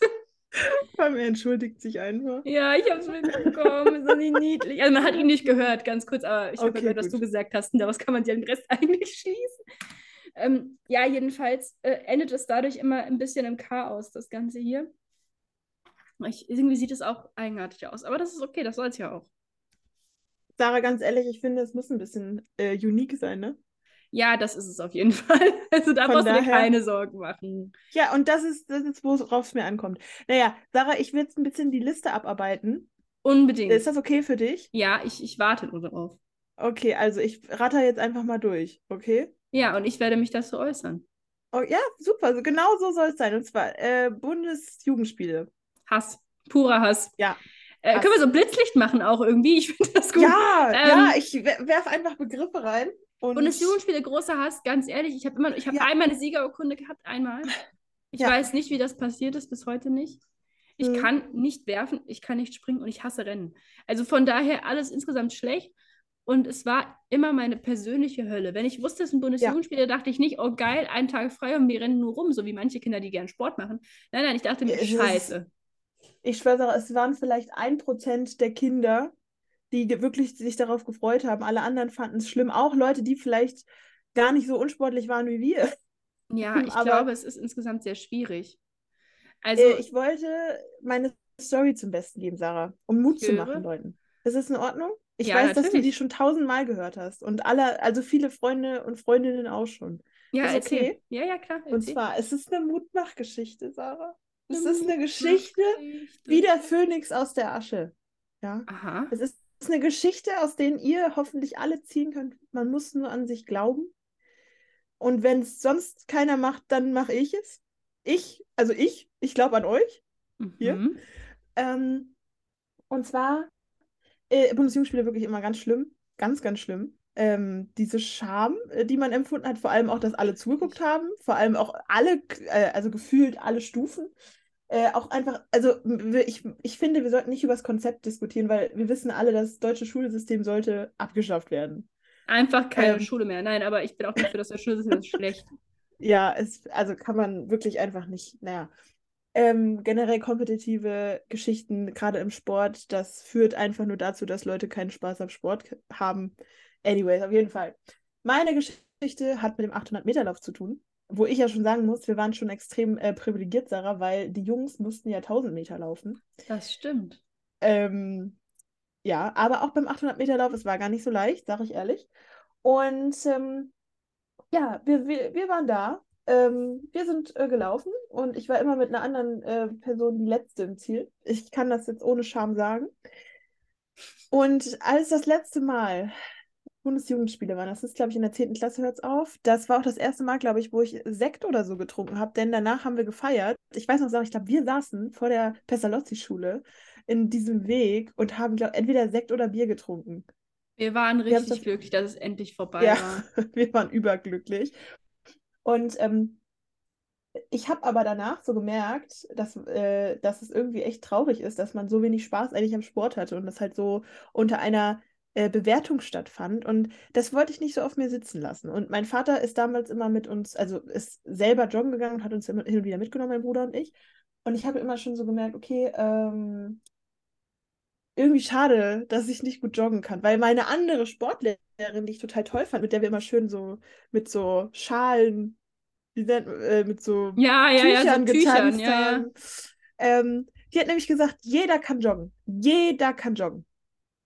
[SPEAKER 2] Er entschuldigt sich einfach.
[SPEAKER 1] Ja, ich hab's mitbekommen. Ist das nicht niedlich? Also man hat ihn nicht gehört, ganz kurz, aber ich habe
[SPEAKER 2] Okay,
[SPEAKER 1] gehört, was du gesagt hast und daraus kann man den Rest eigentlich schließen. Ähm, ja, jedenfalls äh, endet es dadurch immer ein bisschen im Chaos, das Ganze hier. Ich, irgendwie sieht es auch eigenartig aus, aber das ist okay, das soll es ja auch.
[SPEAKER 2] Sarah, ganz ehrlich, ich finde, es muss ein bisschen äh, unique sein, ne?
[SPEAKER 1] Ja, das ist es auf jeden Fall. Also da
[SPEAKER 2] Von
[SPEAKER 1] brauchst du dir keine Sorgen machen.
[SPEAKER 2] Ja, und das ist, das ist, worauf es mir ankommt. Naja, Sarah, ich will jetzt ein bisschen die Liste abarbeiten.
[SPEAKER 1] Unbedingt.
[SPEAKER 2] Ist das okay für dich?
[SPEAKER 1] ja, ich, ich warte nur darauf.
[SPEAKER 2] Okay, also ich ratter jetzt einfach mal durch, okay?
[SPEAKER 1] Ja, und ich werde mich dazu äußern.
[SPEAKER 2] Oh, ja, super, genau so soll es sein. Und zwar äh, Bundesjugendspiele.
[SPEAKER 1] Hass. Purer Hass.
[SPEAKER 2] Ja.
[SPEAKER 1] Äh, können wir so Blitzlicht machen auch irgendwie? Ich finde das gut.
[SPEAKER 2] Ja,
[SPEAKER 1] Ähm,
[SPEAKER 2] ja, ich werfe einfach Begriffe rein. Und
[SPEAKER 1] Bundesjugendspiele, großer Hass, ganz ehrlich. Ich habe immer, ich habe
[SPEAKER 2] Ja.
[SPEAKER 1] einmal eine Siegerurkunde gehabt, einmal. Ich
[SPEAKER 2] Ja.
[SPEAKER 1] weiß nicht, wie das passiert ist, bis heute nicht. Ich
[SPEAKER 2] Mhm.
[SPEAKER 1] kann nicht werfen, ich kann nicht springen und ich hasse Rennen. Also von daher alles insgesamt schlecht. Und es war immer meine persönliche Hölle. Wenn ich wusste, es sind Bundesjugendspiele, dachte ich nicht, oh geil, einen Tag frei und wir rennen nur rum, so wie manche Kinder, die gern Sport machen. Nein, nein, ich dachte mir,
[SPEAKER 2] Es ist-
[SPEAKER 1] scheiße.
[SPEAKER 2] ich schwöre, es waren vielleicht ein Prozent der Kinder, die wirklich sich darauf gefreut haben. Alle anderen fanden es schlimm. Auch Leute, die vielleicht gar nicht so unsportlich waren wie wir.
[SPEAKER 1] Ja, ich
[SPEAKER 2] Aber-
[SPEAKER 1] glaube, es ist insgesamt sehr schwierig. Also,
[SPEAKER 2] Äh, ich wollte meine Story zum Besten geben, Sarah, um Mut zu machen, Leuten. Ist das in Ordnung? Ich
[SPEAKER 1] Ja,
[SPEAKER 2] weiß, dass du
[SPEAKER 1] natürlich.
[SPEAKER 2] die schon tausendmal gehört hast und alle, also viele Freunde und Freundinnen auch schon.
[SPEAKER 1] ja,
[SPEAKER 2] ist
[SPEAKER 1] erzähl.
[SPEAKER 2] okay?
[SPEAKER 1] Ja, ja, klar.
[SPEAKER 2] Und
[SPEAKER 1] erzähl.
[SPEAKER 2] zwar, es ist eine Mutmachgeschichte, Sarah. Es ist eine Geschichte
[SPEAKER 1] Geschichte.
[SPEAKER 2] wie der Phönix aus der Asche. Ja.
[SPEAKER 1] Aha.
[SPEAKER 2] Es ist eine Geschichte, aus der ihr hoffentlich alle ziehen könnt. Man muss nur an sich glauben. Und wenn es sonst keiner macht, dann mache ich es. Ich, also ich, ich glaube an euch. Hier?
[SPEAKER 1] Mhm.
[SPEAKER 2] Ähm, und zwar, äh, Bundesjugendspiele wirklich immer ganz schlimm. Ganz, ganz schlimm. Ähm, diese Scham, äh, die man empfunden hat, vor allem auch, dass alle zugeguckt haben, vor allem auch alle, äh, also gefühlt alle Stufen. Äh, auch einfach, also ich, ich finde, wir sollten nicht über das Konzept diskutieren, weil wir wissen alle, das deutsche Schulsystem sollte abgeschafft werden.
[SPEAKER 1] Einfach keine
[SPEAKER 2] Ähm.
[SPEAKER 1] Schule mehr. Nein, aber ich bin auch dafür, dass das Schulsystem ist schlecht.
[SPEAKER 2] Ja, es, also kann man wirklich einfach nicht, naja. Ähm, generell kompetitive Geschichten, gerade im Sport, das führt einfach nur dazu, dass Leute keinen Spaß am Sport haben. Anyways, auf jeden Fall. Meine Geschichte hat mit dem 800-Meter-Lauf zu tun, wo ich ja schon sagen muss, wir waren schon extrem äh, privilegiert, Sarah, weil die Jungs mussten ja 1000 Meter laufen.
[SPEAKER 1] Das stimmt.
[SPEAKER 2] Ähm, ja, aber auch beim 800-Meter-Lauf, es war gar nicht so leicht, sage ich ehrlich. Und ähm, ja, wir, wir, wir waren da. Ähm, wir sind äh, gelaufen und ich war immer mit einer anderen äh, Person die letzte im Ziel. Ich kann das jetzt ohne Scham sagen. Und als das letzte Mal Bundesjugendspiele waren, das ist, glaube ich, in der 10. Klasse hört es auf. Das war auch das erste Mal, glaube ich, wo ich Sekt oder so getrunken habe, denn danach haben wir gefeiert. Ich weiß noch, ich glaube, wir saßen vor der Pestalozzi-Schule in diesem Weg und haben, glaube entweder Sekt oder Bier getrunken.
[SPEAKER 1] Wir waren
[SPEAKER 2] Wir
[SPEAKER 1] richtig
[SPEAKER 2] das-
[SPEAKER 1] glücklich, dass es endlich vorbei
[SPEAKER 2] Ja,
[SPEAKER 1] war.
[SPEAKER 2] wir waren überglücklich. Und ähm, ich habe aber danach so gemerkt, dass, äh, dass es irgendwie echt traurig ist, dass man so wenig Spaß eigentlich am Sport hatte und das halt so unter einer äh, Bewertung stattfand. Und das wollte ich nicht so auf mir sitzen lassen. Und mein Vater ist damals immer mit uns, also ist selber joggen gegangen und hat uns immer hin und wieder mitgenommen, mein Bruder und ich. Und ich habe immer schon so gemerkt, okay, ähm, irgendwie schade, dass ich nicht gut joggen kann, weil meine andere Sportlehrerin, die ich total toll fand, mit der wir immer schön so mit so Schalen, wie nennt, äh, mit so
[SPEAKER 1] Ja, ja, ja, so
[SPEAKER 2] Tüchern
[SPEAKER 1] Tüchern,
[SPEAKER 2] getanzt
[SPEAKER 1] ja, ja.
[SPEAKER 2] haben. Ähm, die hat nämlich gesagt, jeder kann joggen. Jeder kann joggen.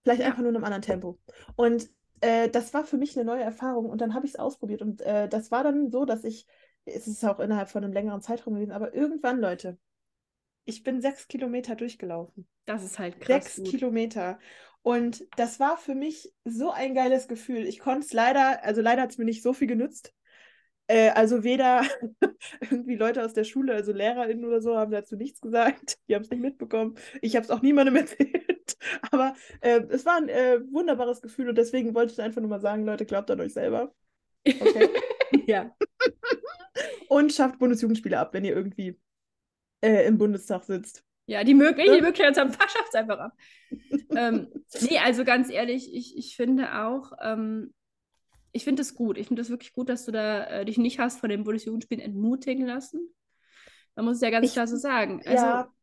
[SPEAKER 2] Vielleicht einfach nur in einem anderen Tempo. Und äh, das war für mich eine neue Erfahrung und dann habe ich es ausprobiert. Und äh, das war dann so, dass ich, es ist auch innerhalb von einem längeren Zeitraum gewesen, aber irgendwann, Leute, ich bin sechs Kilometer durchgelaufen.
[SPEAKER 1] Das ist halt krass
[SPEAKER 2] Sechs
[SPEAKER 1] gut.
[SPEAKER 2] Kilometer. Und das war für mich so ein geiles Gefühl. Ich konnte es leider, also leider hat es mir nicht so viel genützt. Äh, also weder irgendwie Leute aus der Schule, also LehrerInnen oder so, haben dazu nichts gesagt. Die haben es nicht mitbekommen. Ich habe es auch niemandem erzählt. Aber äh, es war ein äh, wunderbares Gefühl und deswegen wollte ich einfach nur mal sagen, Leute, glaubt an euch selber. Okay.
[SPEAKER 1] ja.
[SPEAKER 2] und schafft Bundesjugendspiele ab, wenn ihr irgendwie äh, im Bundestag sitzt.
[SPEAKER 1] Ja, die, Mög die Möglichkeit haben, schafft es einfach ab. ähm, nee, also ganz ehrlich, ich, ich finde auch, ähm, ich finde es gut. Ich finde es wirklich gut, dass du da äh, dich nicht hast von den Bundesjugendspielen entmutigen lassen. Man muss es ja ganz ich, klar so sagen. Also, ja.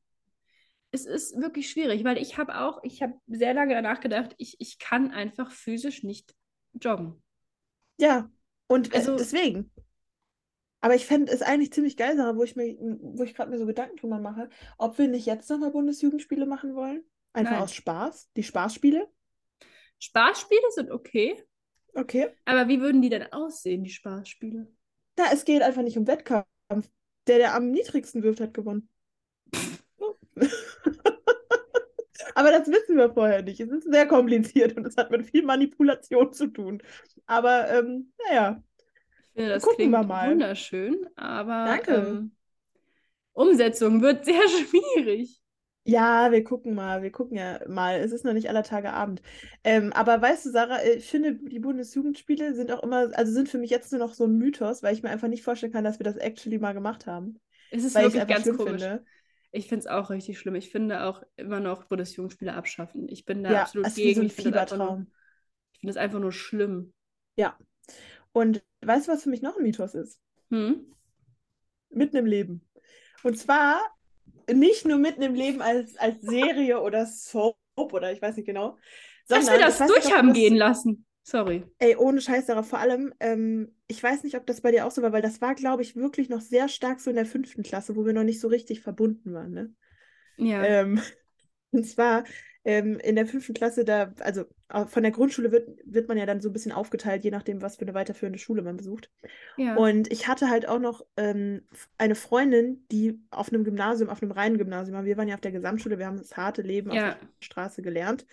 [SPEAKER 1] es ist wirklich schwierig, weil ich habe auch, ich habe sehr lange danach gedacht, ich, ich kann einfach physisch nicht joggen.
[SPEAKER 2] Ja, und äh, also, deswegen. Aber ich fände es eigentlich ziemlich geil, Sarah, wo ich mir, wo ich gerade mir so Gedanken drüber mache, ob wir nicht jetzt nochmal Bundesjugendspiele machen wollen. Einfach Nein. aus Spaß. Die Spaßspiele.
[SPEAKER 1] Spaßspiele sind okay.
[SPEAKER 2] Okay.
[SPEAKER 1] Aber wie würden die denn aussehen, die Spaßspiele?
[SPEAKER 2] Na, es geht einfach nicht um Wettkampf. Der, der am niedrigsten wirft, hat gewonnen. Aber das wissen wir vorher nicht. Es ist sehr kompliziert und es hat mit viel Manipulation zu tun. Aber ähm, naja.
[SPEAKER 1] Ich finde, das Gucken klingt wir mal. wunderschön, aber
[SPEAKER 2] Danke. Ähm,
[SPEAKER 1] Umsetzung wird sehr schwierig.
[SPEAKER 2] Ja, wir gucken mal, wir gucken ja mal. Es ist noch nicht aller Tage Abend. Ähm, aber weißt du, Sarah, äh, ich finde, die Bundesjugendspiele sind auch immer, also sind für mich jetzt nur noch so ein Mythos, weil ich mir einfach nicht vorstellen kann, dass wir das actually mal gemacht haben.
[SPEAKER 1] Es ist weil wirklich ganz komisch. Finde. Ich finde es auch richtig schlimm. Ich finde auch immer noch Bundesjugendspiele abschaffen. Ich bin da ja, absolut gegen. So ein ich finde das, nur, ich find das einfach nur schlimm.
[SPEAKER 2] Ja. Und weißt du, was für mich noch ein Mythos ist?
[SPEAKER 1] Hm?
[SPEAKER 2] Mitten im Leben. Und zwar nicht nur mitten im Leben als, als Serie oder Soap oder ich weiß nicht genau.
[SPEAKER 1] Dass wir das durch haben das, gehen lassen. Sorry.
[SPEAKER 2] Ey, ohne Scheiß, Sarah. Vor allem, ähm, ich weiß nicht, ob das bei dir auch so war, weil das war, glaube ich, wirklich noch sehr stark so in der fünften Klasse, wo wir noch nicht so richtig verbunden waren, ne?
[SPEAKER 1] Ja.
[SPEAKER 2] Ähm, und zwar ähm, in der fünften Klasse, da, also von der Grundschule wird, wird man ja dann so ein bisschen aufgeteilt, je nachdem, was für eine weiterführende Schule man besucht.
[SPEAKER 1] Ja.
[SPEAKER 2] Und ich hatte halt auch noch ähm, eine Freundin, die auf einem Gymnasium, auf einem reinen Gymnasium war. Wir waren ja auf der Gesamtschule, wir haben das harte Leben ja. auf der Straße gelernt.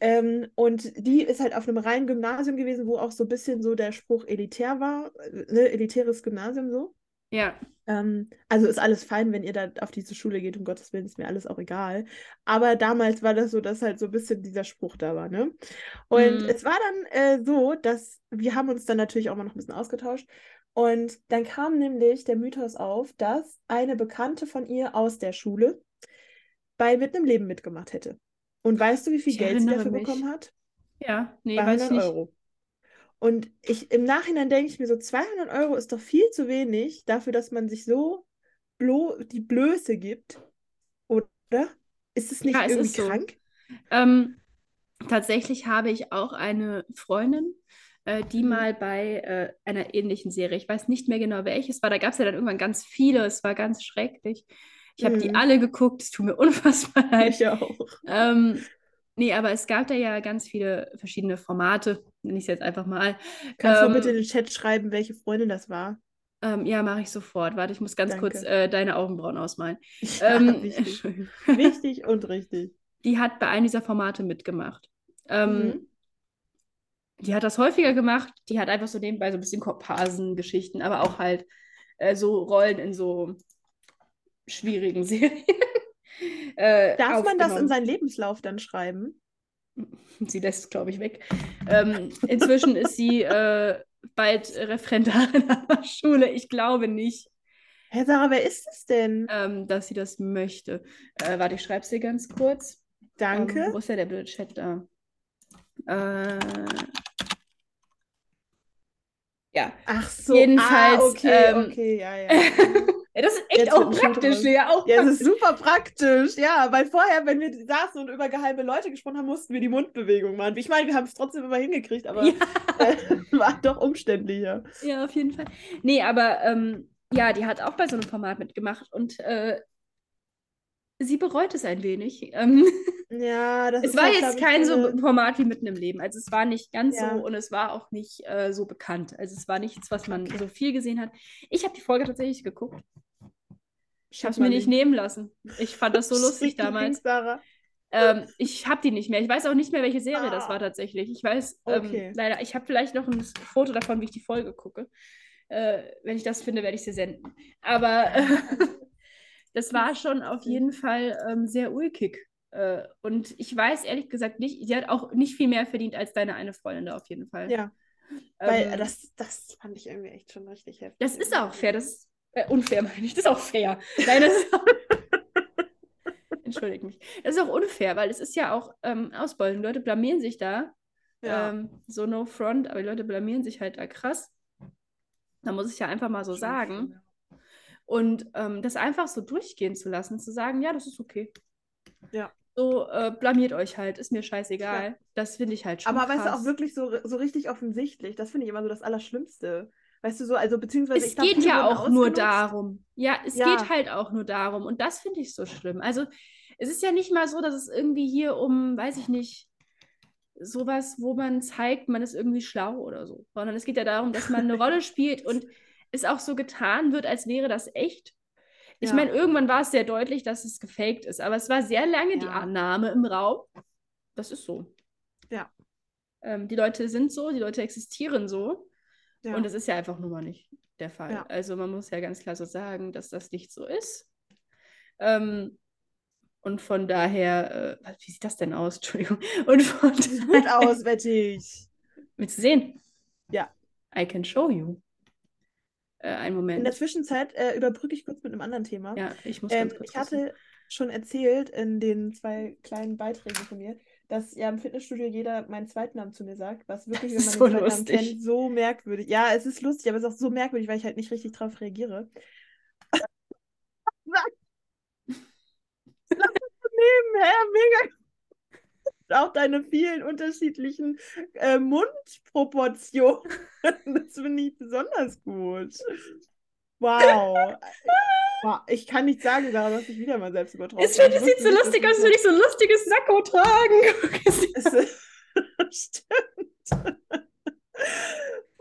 [SPEAKER 2] Ähm, und die ist halt auf einem reinen Gymnasium gewesen, wo auch so ein bisschen so der Spruch elitär war, äh, ne, elitäres Gymnasium so.
[SPEAKER 1] Ja.
[SPEAKER 2] Ähm, also ist alles fein, wenn ihr da auf diese Schule geht, um Gottes Willen ist mir alles auch egal. Aber damals war das so, dass halt so ein bisschen dieser Spruch da war, ne? Und mm. es war dann äh, so, dass wir haben uns dann natürlich auch mal noch ein bisschen ausgetauscht. Und dann kam nämlich der Mythos auf, dass eine Bekannte von ihr aus der Schule bei Mit einem Leben mitgemacht hätte. Und weißt du, wie viel ich Geld sie dafür mich. bekommen hat?
[SPEAKER 1] Ja, nee, weiß ich nicht. Euro.
[SPEAKER 2] Und ich, im Nachhinein denke ich mir so, 200 Euro ist doch viel zu wenig dafür, dass man sich so blo die Blöße gibt. Oder? Ist es nicht ja, irgendwie krank?
[SPEAKER 1] So. Ähm, tatsächlich habe ich auch eine Freundin, äh, die mhm. mal bei äh, einer ähnlichen Serie, ich weiß nicht mehr genau welches war, da gab es ja dann irgendwann ganz viele, es war ganz schrecklich. Ich habe mhm. die alle geguckt, es tut mir unfassbar leid.
[SPEAKER 2] Ich auch.
[SPEAKER 1] Ähm, Nee, aber es gab da ja ganz viele verschiedene Formate, nenne ich es jetzt einfach mal.
[SPEAKER 2] Kannst ähm, du bitte in den Chat schreiben, welche Freundin das war?
[SPEAKER 1] Ähm, ja, mache ich sofort. Warte, ich muss ganz Danke. kurz äh, deine Augenbrauen ausmalen.
[SPEAKER 2] Ja, ähm, wichtig. wichtig und richtig.
[SPEAKER 1] Die hat bei einem dieser Formate mitgemacht. Ähm, mhm. Die hat das häufiger gemacht. Die hat einfach so nebenbei so ein bisschen Komparsen-Geschichten, aber auch halt äh, so Rollen in so schwierigen Serien.
[SPEAKER 2] Äh, Darf man das in seinen Lebenslauf dann schreiben?
[SPEAKER 1] Sie lässt es, glaube ich, weg. Ähm, inzwischen ist sie äh, bald Referendarin an der Schule. Ich glaube nicht.
[SPEAKER 2] Herr Sarah, wer ist es denn?
[SPEAKER 1] Ähm, dass sie das möchte. Äh, warte, ich schreibe es dir ganz kurz.
[SPEAKER 2] Danke.
[SPEAKER 1] Ähm, wo ist ja der blöde Chat da? Äh, ja.
[SPEAKER 2] Ach so.
[SPEAKER 1] Jedenfalls.
[SPEAKER 2] Ah, okay, ähm, okay, ja, ja.
[SPEAKER 1] Ja, das ist echt Jetzt auch praktisch, Lea. Auch
[SPEAKER 2] ja, das ist super praktisch. Ja, weil vorher, wenn wir saßen und über geheime Leute gesprochen haben, mussten wir die Mundbewegung machen. Ich meine, wir haben es trotzdem immer hingekriegt, aber ja. äh, war doch umständlicher.
[SPEAKER 1] Ja, auf jeden Fall. Nee, aber ähm, ja, die hat auch bei so einem Format mitgemacht und äh, sie bereut es ein wenig. Ähm,
[SPEAKER 2] ja, das
[SPEAKER 1] Es war halt, jetzt kein so Format wie mitten im Leben. Also es war nicht ganz ja. so und es war auch nicht äh, so bekannt. Also es war nichts, was man so viel gesehen hat. Ich habe die Folge tatsächlich geguckt. Ich habe es mir nicht nehmen lassen. Ich fand das so lustig damals. Ähm, ich habe die nicht mehr. Ich weiß auch nicht mehr, welche Serie ah. das war tatsächlich. Ich weiß ähm, okay. leider, ich habe vielleicht noch ein Foto davon, wie ich die Folge gucke. Äh, wenn ich das finde, werde ich sie senden. Aber äh, das war schon auf jeden Fall ähm, sehr ulkig. Äh, und ich weiß ehrlich gesagt nicht, sie hat auch nicht viel mehr verdient als deine eine Freundin da auf jeden Fall.
[SPEAKER 2] Ja. Weil ähm, das, das fand ich irgendwie echt schon richtig heftig.
[SPEAKER 1] Das ist auch fair, das ist äh, unfair, meine ich. Das ist auch fair. Nein, das ist auch Entschuldigt mich. Das ist auch unfair, weil es ist ja auch ähm, Ausbeutung. Leute blamieren sich da. Ja. Ähm, so no front, aber die Leute blamieren sich halt da krass. Da muss ich ja einfach mal so sagen. Und ähm, das einfach so durchgehen zu lassen, zu sagen, ja, das ist okay.
[SPEAKER 2] Ja.
[SPEAKER 1] So, äh, blamiert euch halt, ist mir scheißegal. Ja. Das finde ich halt schon.
[SPEAKER 2] Aber
[SPEAKER 1] krass.
[SPEAKER 2] weißt du, auch wirklich so, so richtig offensichtlich, das finde ich immer so das Allerschlimmste. Weißt du so, also beziehungsweise.
[SPEAKER 1] Es geht glaub, ja auch nur darum. Ja, es ja. geht halt auch nur darum. Und das finde ich so schlimm. Also, es ist ja nicht mal so, dass es irgendwie hier um, weiß ich nicht, sowas, wo man zeigt, man ist irgendwie schlau oder so. Sondern es geht ja darum, dass man eine Rolle spielt und es auch so getan wird, als wäre das echt. Ich ja. meine, irgendwann war es sehr deutlich, dass es gefaked ist, aber es war sehr lange ja. die Annahme im Raum. Das ist so.
[SPEAKER 2] Ja.
[SPEAKER 1] Ähm, die Leute sind so, die Leute existieren so. Ja. Und das ist ja einfach nur mal nicht der Fall. Also man muss ja ganz klar so sagen, dass das nicht so ist. Ähm, und von daher, äh, wie sieht das denn aus? Entschuldigung. Und von
[SPEAKER 2] sieht gut aus, wette ich.
[SPEAKER 1] Willst du sehen?
[SPEAKER 2] Ja.
[SPEAKER 1] I can show you. Äh, einen Moment.
[SPEAKER 2] In der Zwischenzeit äh, überbrücke ich kurz mit einem anderen Thema.
[SPEAKER 1] Ja, ich muss
[SPEAKER 2] ähm, Ich hatte wissen. schon erzählt in den zwei kleinen Beiträgen von mir, dass ja im Fitnessstudio jeder meinen Zweitnamen zu mir sagt, was wirklich, wenn man so den Zweitnamen kennt, so merkwürdig. Ja, es ist lustig, aber es ist auch so merkwürdig, weil ich halt nicht richtig drauf reagiere. nebenher mega auch deine vielen unterschiedlichen äh, Mundproportionen. Das finde ich besonders gut. Wow. wow. Ich kann nicht sagen, Sarah, dass ich wieder mal selbst übertroffen
[SPEAKER 1] Es sieht so lustig aus, als würde ich so ein lustiges Sakko tragen.
[SPEAKER 2] Stimmt.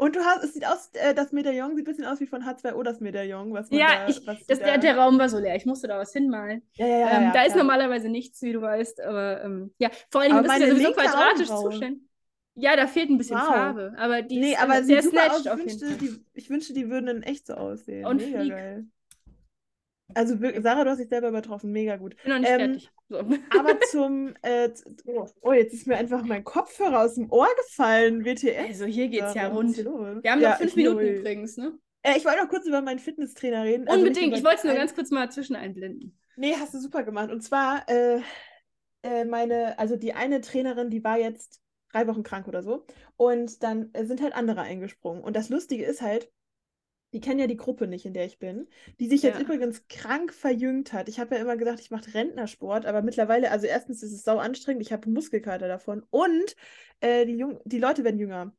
[SPEAKER 2] Und du hast, es sieht aus, äh, das Medaillon sieht ein bisschen aus wie von H2O, das Medaillon. Was
[SPEAKER 1] ja, da, ich, das, da... der, der Raum war so leer. Ich musste da was hinmalen.
[SPEAKER 2] Ja, ja, ja,
[SPEAKER 1] ähm,
[SPEAKER 2] ja
[SPEAKER 1] da ist normalerweise nichts, wie du weißt. Aber ähm, ja, vor allem, du bist ja sowieso quadratisch zuständig. Ja, da fehlt ein bisschen wow. Farbe. Aber die
[SPEAKER 2] nee, ist aber sehr snatched auf jeden Fall. Die, ich wünschte, die würden in echt so aussehen. Und Mega flieg. geil. Also Sarah, du hast dich selber übertroffen, mega gut.
[SPEAKER 1] Bin noch nicht ähm, fertig.
[SPEAKER 2] So. Aber zum, äh, oh, jetzt ist mir einfach mein Kopfhörer aus dem Ohr gefallen, WTF.
[SPEAKER 1] Also hier geht's ja, ja rund. Wir haben ja, noch fünf Minuten will. übrigens, ne?
[SPEAKER 2] Äh, ich wollte noch kurz über meinen Fitnesstrainer reden.
[SPEAKER 1] Also Unbedingt, ich wollte es nur ganz kurz mal zwischen einblenden.
[SPEAKER 2] Nee, hast du super gemacht. Und zwar, äh, äh, meine, also die eine Trainerin, die war jetzt drei Wochen krank oder so. Und dann sind halt andere eingesprungen. Und das Lustige ist halt, die kennen ja die Gruppe nicht, in der ich bin, die sich jetzt ja. übrigens krank verjüngt hat. Ich habe ja immer gesagt, ich mache Rentnersport, aber mittlerweile, also erstens ist es sau anstrengend, ich habe Muskelkater davon und äh, die, Jung die Leute werden jünger.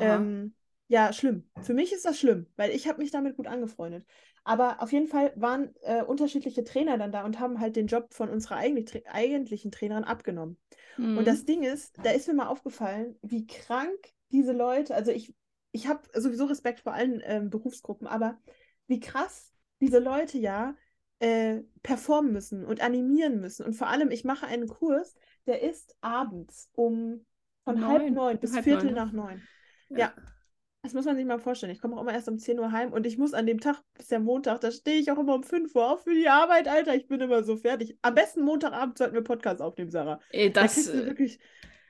[SPEAKER 2] Ähm, ja, schlimm. Für mich ist das schlimm, weil ich habe mich damit gut angefreundet. Aber auf jeden Fall waren äh, unterschiedliche Trainer dann da und haben halt den Job von unserer eigentlich, eigentlichen Trainerin abgenommen. Mhm. Und das Ding ist, da ist mir mal aufgefallen, wie krank diese Leute, also ich ich habe sowieso Respekt vor allen ähm, Berufsgruppen, aber wie krass diese Leute ja äh, performen müssen und animieren müssen. Und vor allem, ich mache einen Kurs, der ist abends um von neun. halb neun bis halb Viertel neun. nach neun. Ja. ja. Das muss man sich mal vorstellen. Ich komme auch immer erst um 10 Uhr heim und ich muss an dem Tag, bis der Montag, da stehe ich auch immer um 5 Uhr auf für die Arbeit, Alter. Ich bin immer so fertig. Am besten Montagabend sollten wir Podcast aufnehmen, Sarah.
[SPEAKER 1] Ey, das,
[SPEAKER 2] da wirklich,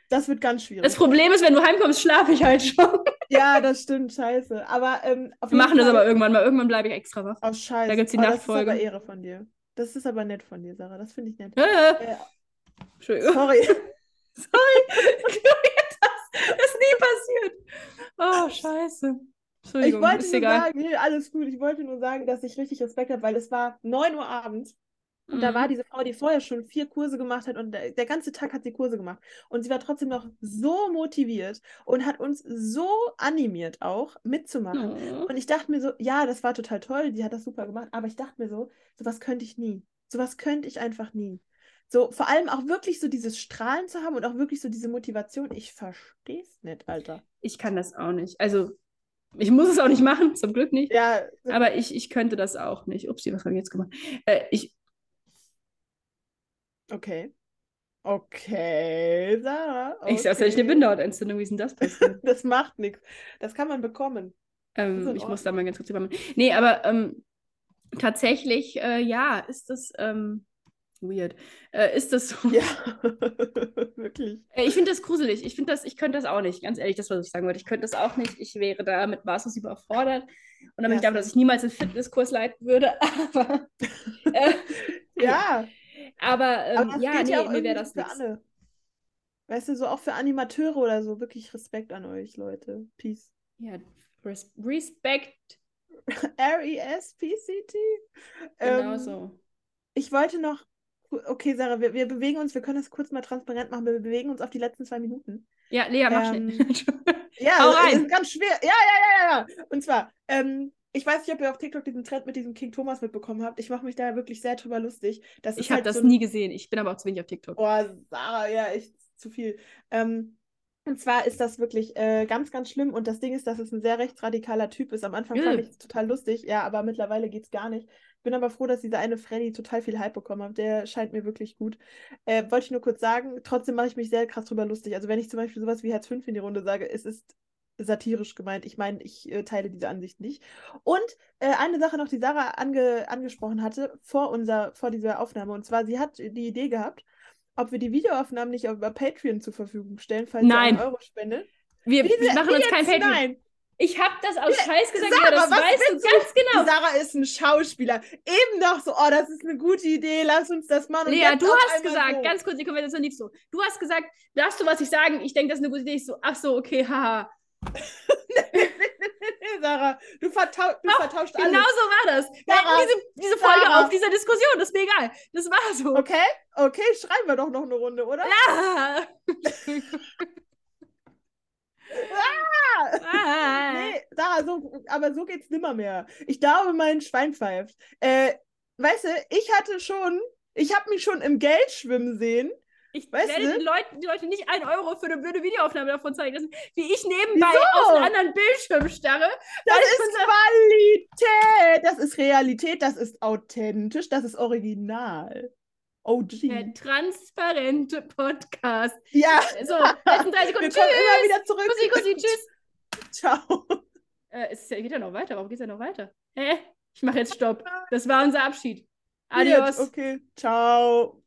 [SPEAKER 2] das wird ganz schwierig.
[SPEAKER 1] Das Problem ist, wenn du heimkommst, schlafe ich halt schon.
[SPEAKER 2] Ja, das stimmt, scheiße. Aber ähm,
[SPEAKER 1] Wir machen Fall... das aber irgendwann mal. Irgendwann bleibe ich extra wach.
[SPEAKER 2] Oh, scheiße.
[SPEAKER 1] Da gibt es die oh, Nachtfolge.
[SPEAKER 2] Das ist aber Ehre von dir. Das ist aber nett von dir, Sarah. Das finde ich nett.
[SPEAKER 1] Äh. Äh, Entschuldigung.
[SPEAKER 2] Sorry.
[SPEAKER 1] Sorry. das ist nie passiert. Oh, scheiße.
[SPEAKER 2] Entschuldigung, ich wollte ist nur egal. sagen, nee, alles gut. Ich wollte nur sagen, dass ich richtig Respekt habe, weil es war 9 Uhr abends und mhm. da war mhm. diese Frau, die vorher schon vier Kurse gemacht hat und der, der, ganze Tag hat sie Kurse gemacht. Und sie war trotzdem noch so motiviert und hat uns so animiert auch mitzumachen. Mhm. Und ich dachte mir so, ja, das war total toll, die hat das super gemacht, aber ich dachte mir so, sowas könnte ich nie. Sowas könnte ich einfach nie. So, vor allem auch wirklich so dieses Strahlen zu haben und auch wirklich so diese Motivation. Ich verstehe es nicht, Alter.
[SPEAKER 1] Ich kann das auch nicht. Also, ich muss es auch nicht machen, zum Glück nicht.
[SPEAKER 2] Ja.
[SPEAKER 1] Aber ich, ich könnte das auch nicht. Upsi, was habe ich jetzt gemacht? Äh, ich,
[SPEAKER 2] Okay. Okay, Sarah. Okay.
[SPEAKER 1] Ich sag, hätte ich eine Bindehautentzündung. Wie ist denn das passiert?
[SPEAKER 2] das macht nichts. Das kann man bekommen.
[SPEAKER 1] Ähm, ich muss da mal ganz kurz übermachen. Nee, aber ähm, tatsächlich, äh, ja, ist das ähm, weird. Äh, ist das so?
[SPEAKER 2] Ja, wirklich.
[SPEAKER 1] Äh, ich finde das gruselig. Ich finde das, ich könnte das auch nicht. Ganz ehrlich, das, was ich sagen wollte. Ich könnte das auch nicht. Ich wäre da mit maßlos überfordert. Und damit ja, ich glaube, dass ich niemals einen Fitnesskurs leiten würde. Aber,
[SPEAKER 2] äh, ja.
[SPEAKER 1] Aber, ähm, aber ja, nee, ja mir wäre das
[SPEAKER 2] für alle. Weißt du, so auch für Animateure oder so. Wirklich Respekt an euch, Leute. Peace.
[SPEAKER 1] Ja, res Respekt.
[SPEAKER 2] R-E-S-P-C-T.
[SPEAKER 1] Genau ähm, so.
[SPEAKER 2] Ich wollte noch. Okay, Sarah, wir, wir bewegen uns, wir können das kurz mal transparent machen. Wir bewegen uns auf die letzten zwei Minuten.
[SPEAKER 1] Ja, Lea, mach ähm, schnell.
[SPEAKER 2] ja, Hau rein. ist ganz schwer. Ja, ja, ja, ja. Und zwar, ähm, ich weiß nicht, ob ihr auf TikTok diesen Trend mit diesem King Thomas mitbekommen habt. Ich mache mich da wirklich sehr drüber lustig.
[SPEAKER 1] Das ich habe halt das so nie gesehen. Ich bin aber auch zu wenig auf TikTok.
[SPEAKER 2] Oh, Sarah, ja, echt zu viel. Ähm, und zwar ist das wirklich äh, ganz, ganz schlimm. Und das Ding ist, dass es ein sehr rechtsradikaler Typ ist. Am Anfang fand ich es total lustig, ja, aber mittlerweile geht es gar nicht. Bin aber froh, dass dieser eine Freddy total viel Hype bekommen hat. Der scheint mir wirklich gut. Äh, Wollte ich nur kurz sagen, trotzdem mache ich mich sehr krass drüber lustig. Also wenn ich zum Beispiel sowas wie Herz 5 in die Runde sage, es ist satirisch gemeint. Ich meine, ich äh, teile diese Ansicht nicht. Und äh, eine Sache noch, die Sarah ange angesprochen hatte vor, unser, vor dieser Aufnahme. Und zwar, sie hat die Idee gehabt, ob wir die Videoaufnahmen nicht über Patreon zur Verfügung stellen, falls
[SPEAKER 1] Nein.
[SPEAKER 2] ihr einen Euro spendet.
[SPEAKER 1] Wir, wir machen uns kein Patreon. Nein. Ich habe das aus Scheiß gesagt, Sarah, ja, das weißt du ganz genau.
[SPEAKER 2] Sarah ist ein Schauspieler. Eben noch so, oh, das ist eine gute Idee, lass uns das machen.
[SPEAKER 1] Lea, du hast gesagt, so. ganz kurz, die Konversation lief so. Du hast gesagt, darfst du was ich sagen? Ich denke, das ist eine gute Idee. Ich so, ach so, okay, haha.
[SPEAKER 2] Sarah, du, vertau du Ach, vertauscht
[SPEAKER 1] alles. Genau so war das. Sarah, diese, diese Folge Sarah. auf dieser Diskussion, das ist mir egal. Das war so.
[SPEAKER 2] Okay, okay, schreiben wir doch noch eine Runde, oder?
[SPEAKER 1] Ja.
[SPEAKER 2] ah! ah. Nee, Sarah, so, aber so geht's nimmer mehr. Ich glaube, mein Schwein pfeift. Äh, weißt du, ich hatte schon, ich habe mich schon im Geld schwimmen sehen
[SPEAKER 1] ich weißt werde den Leuten, die Leute nicht ein Euro für eine blöde Videoaufnahme davon zeigen lassen, wie ich nebenbei Wieso? aus einem anderen Bildschirm starre.
[SPEAKER 2] Das ist Qualität, das ist Realität, das ist authentisch, das ist original. OG.
[SPEAKER 1] Der transparente Podcast.
[SPEAKER 2] Ja.
[SPEAKER 1] So, letzten drei Sekunden. Wir tschüss.
[SPEAKER 2] immer wieder zurück.
[SPEAKER 1] Kussi, Kussi, tschüss.
[SPEAKER 2] Ciao.
[SPEAKER 1] Äh, es geht ja noch weiter. Warum geht es ja noch weiter? Hä? Ich mache jetzt Stopp. Das war unser Abschied. Adios.
[SPEAKER 2] Okay, ciao.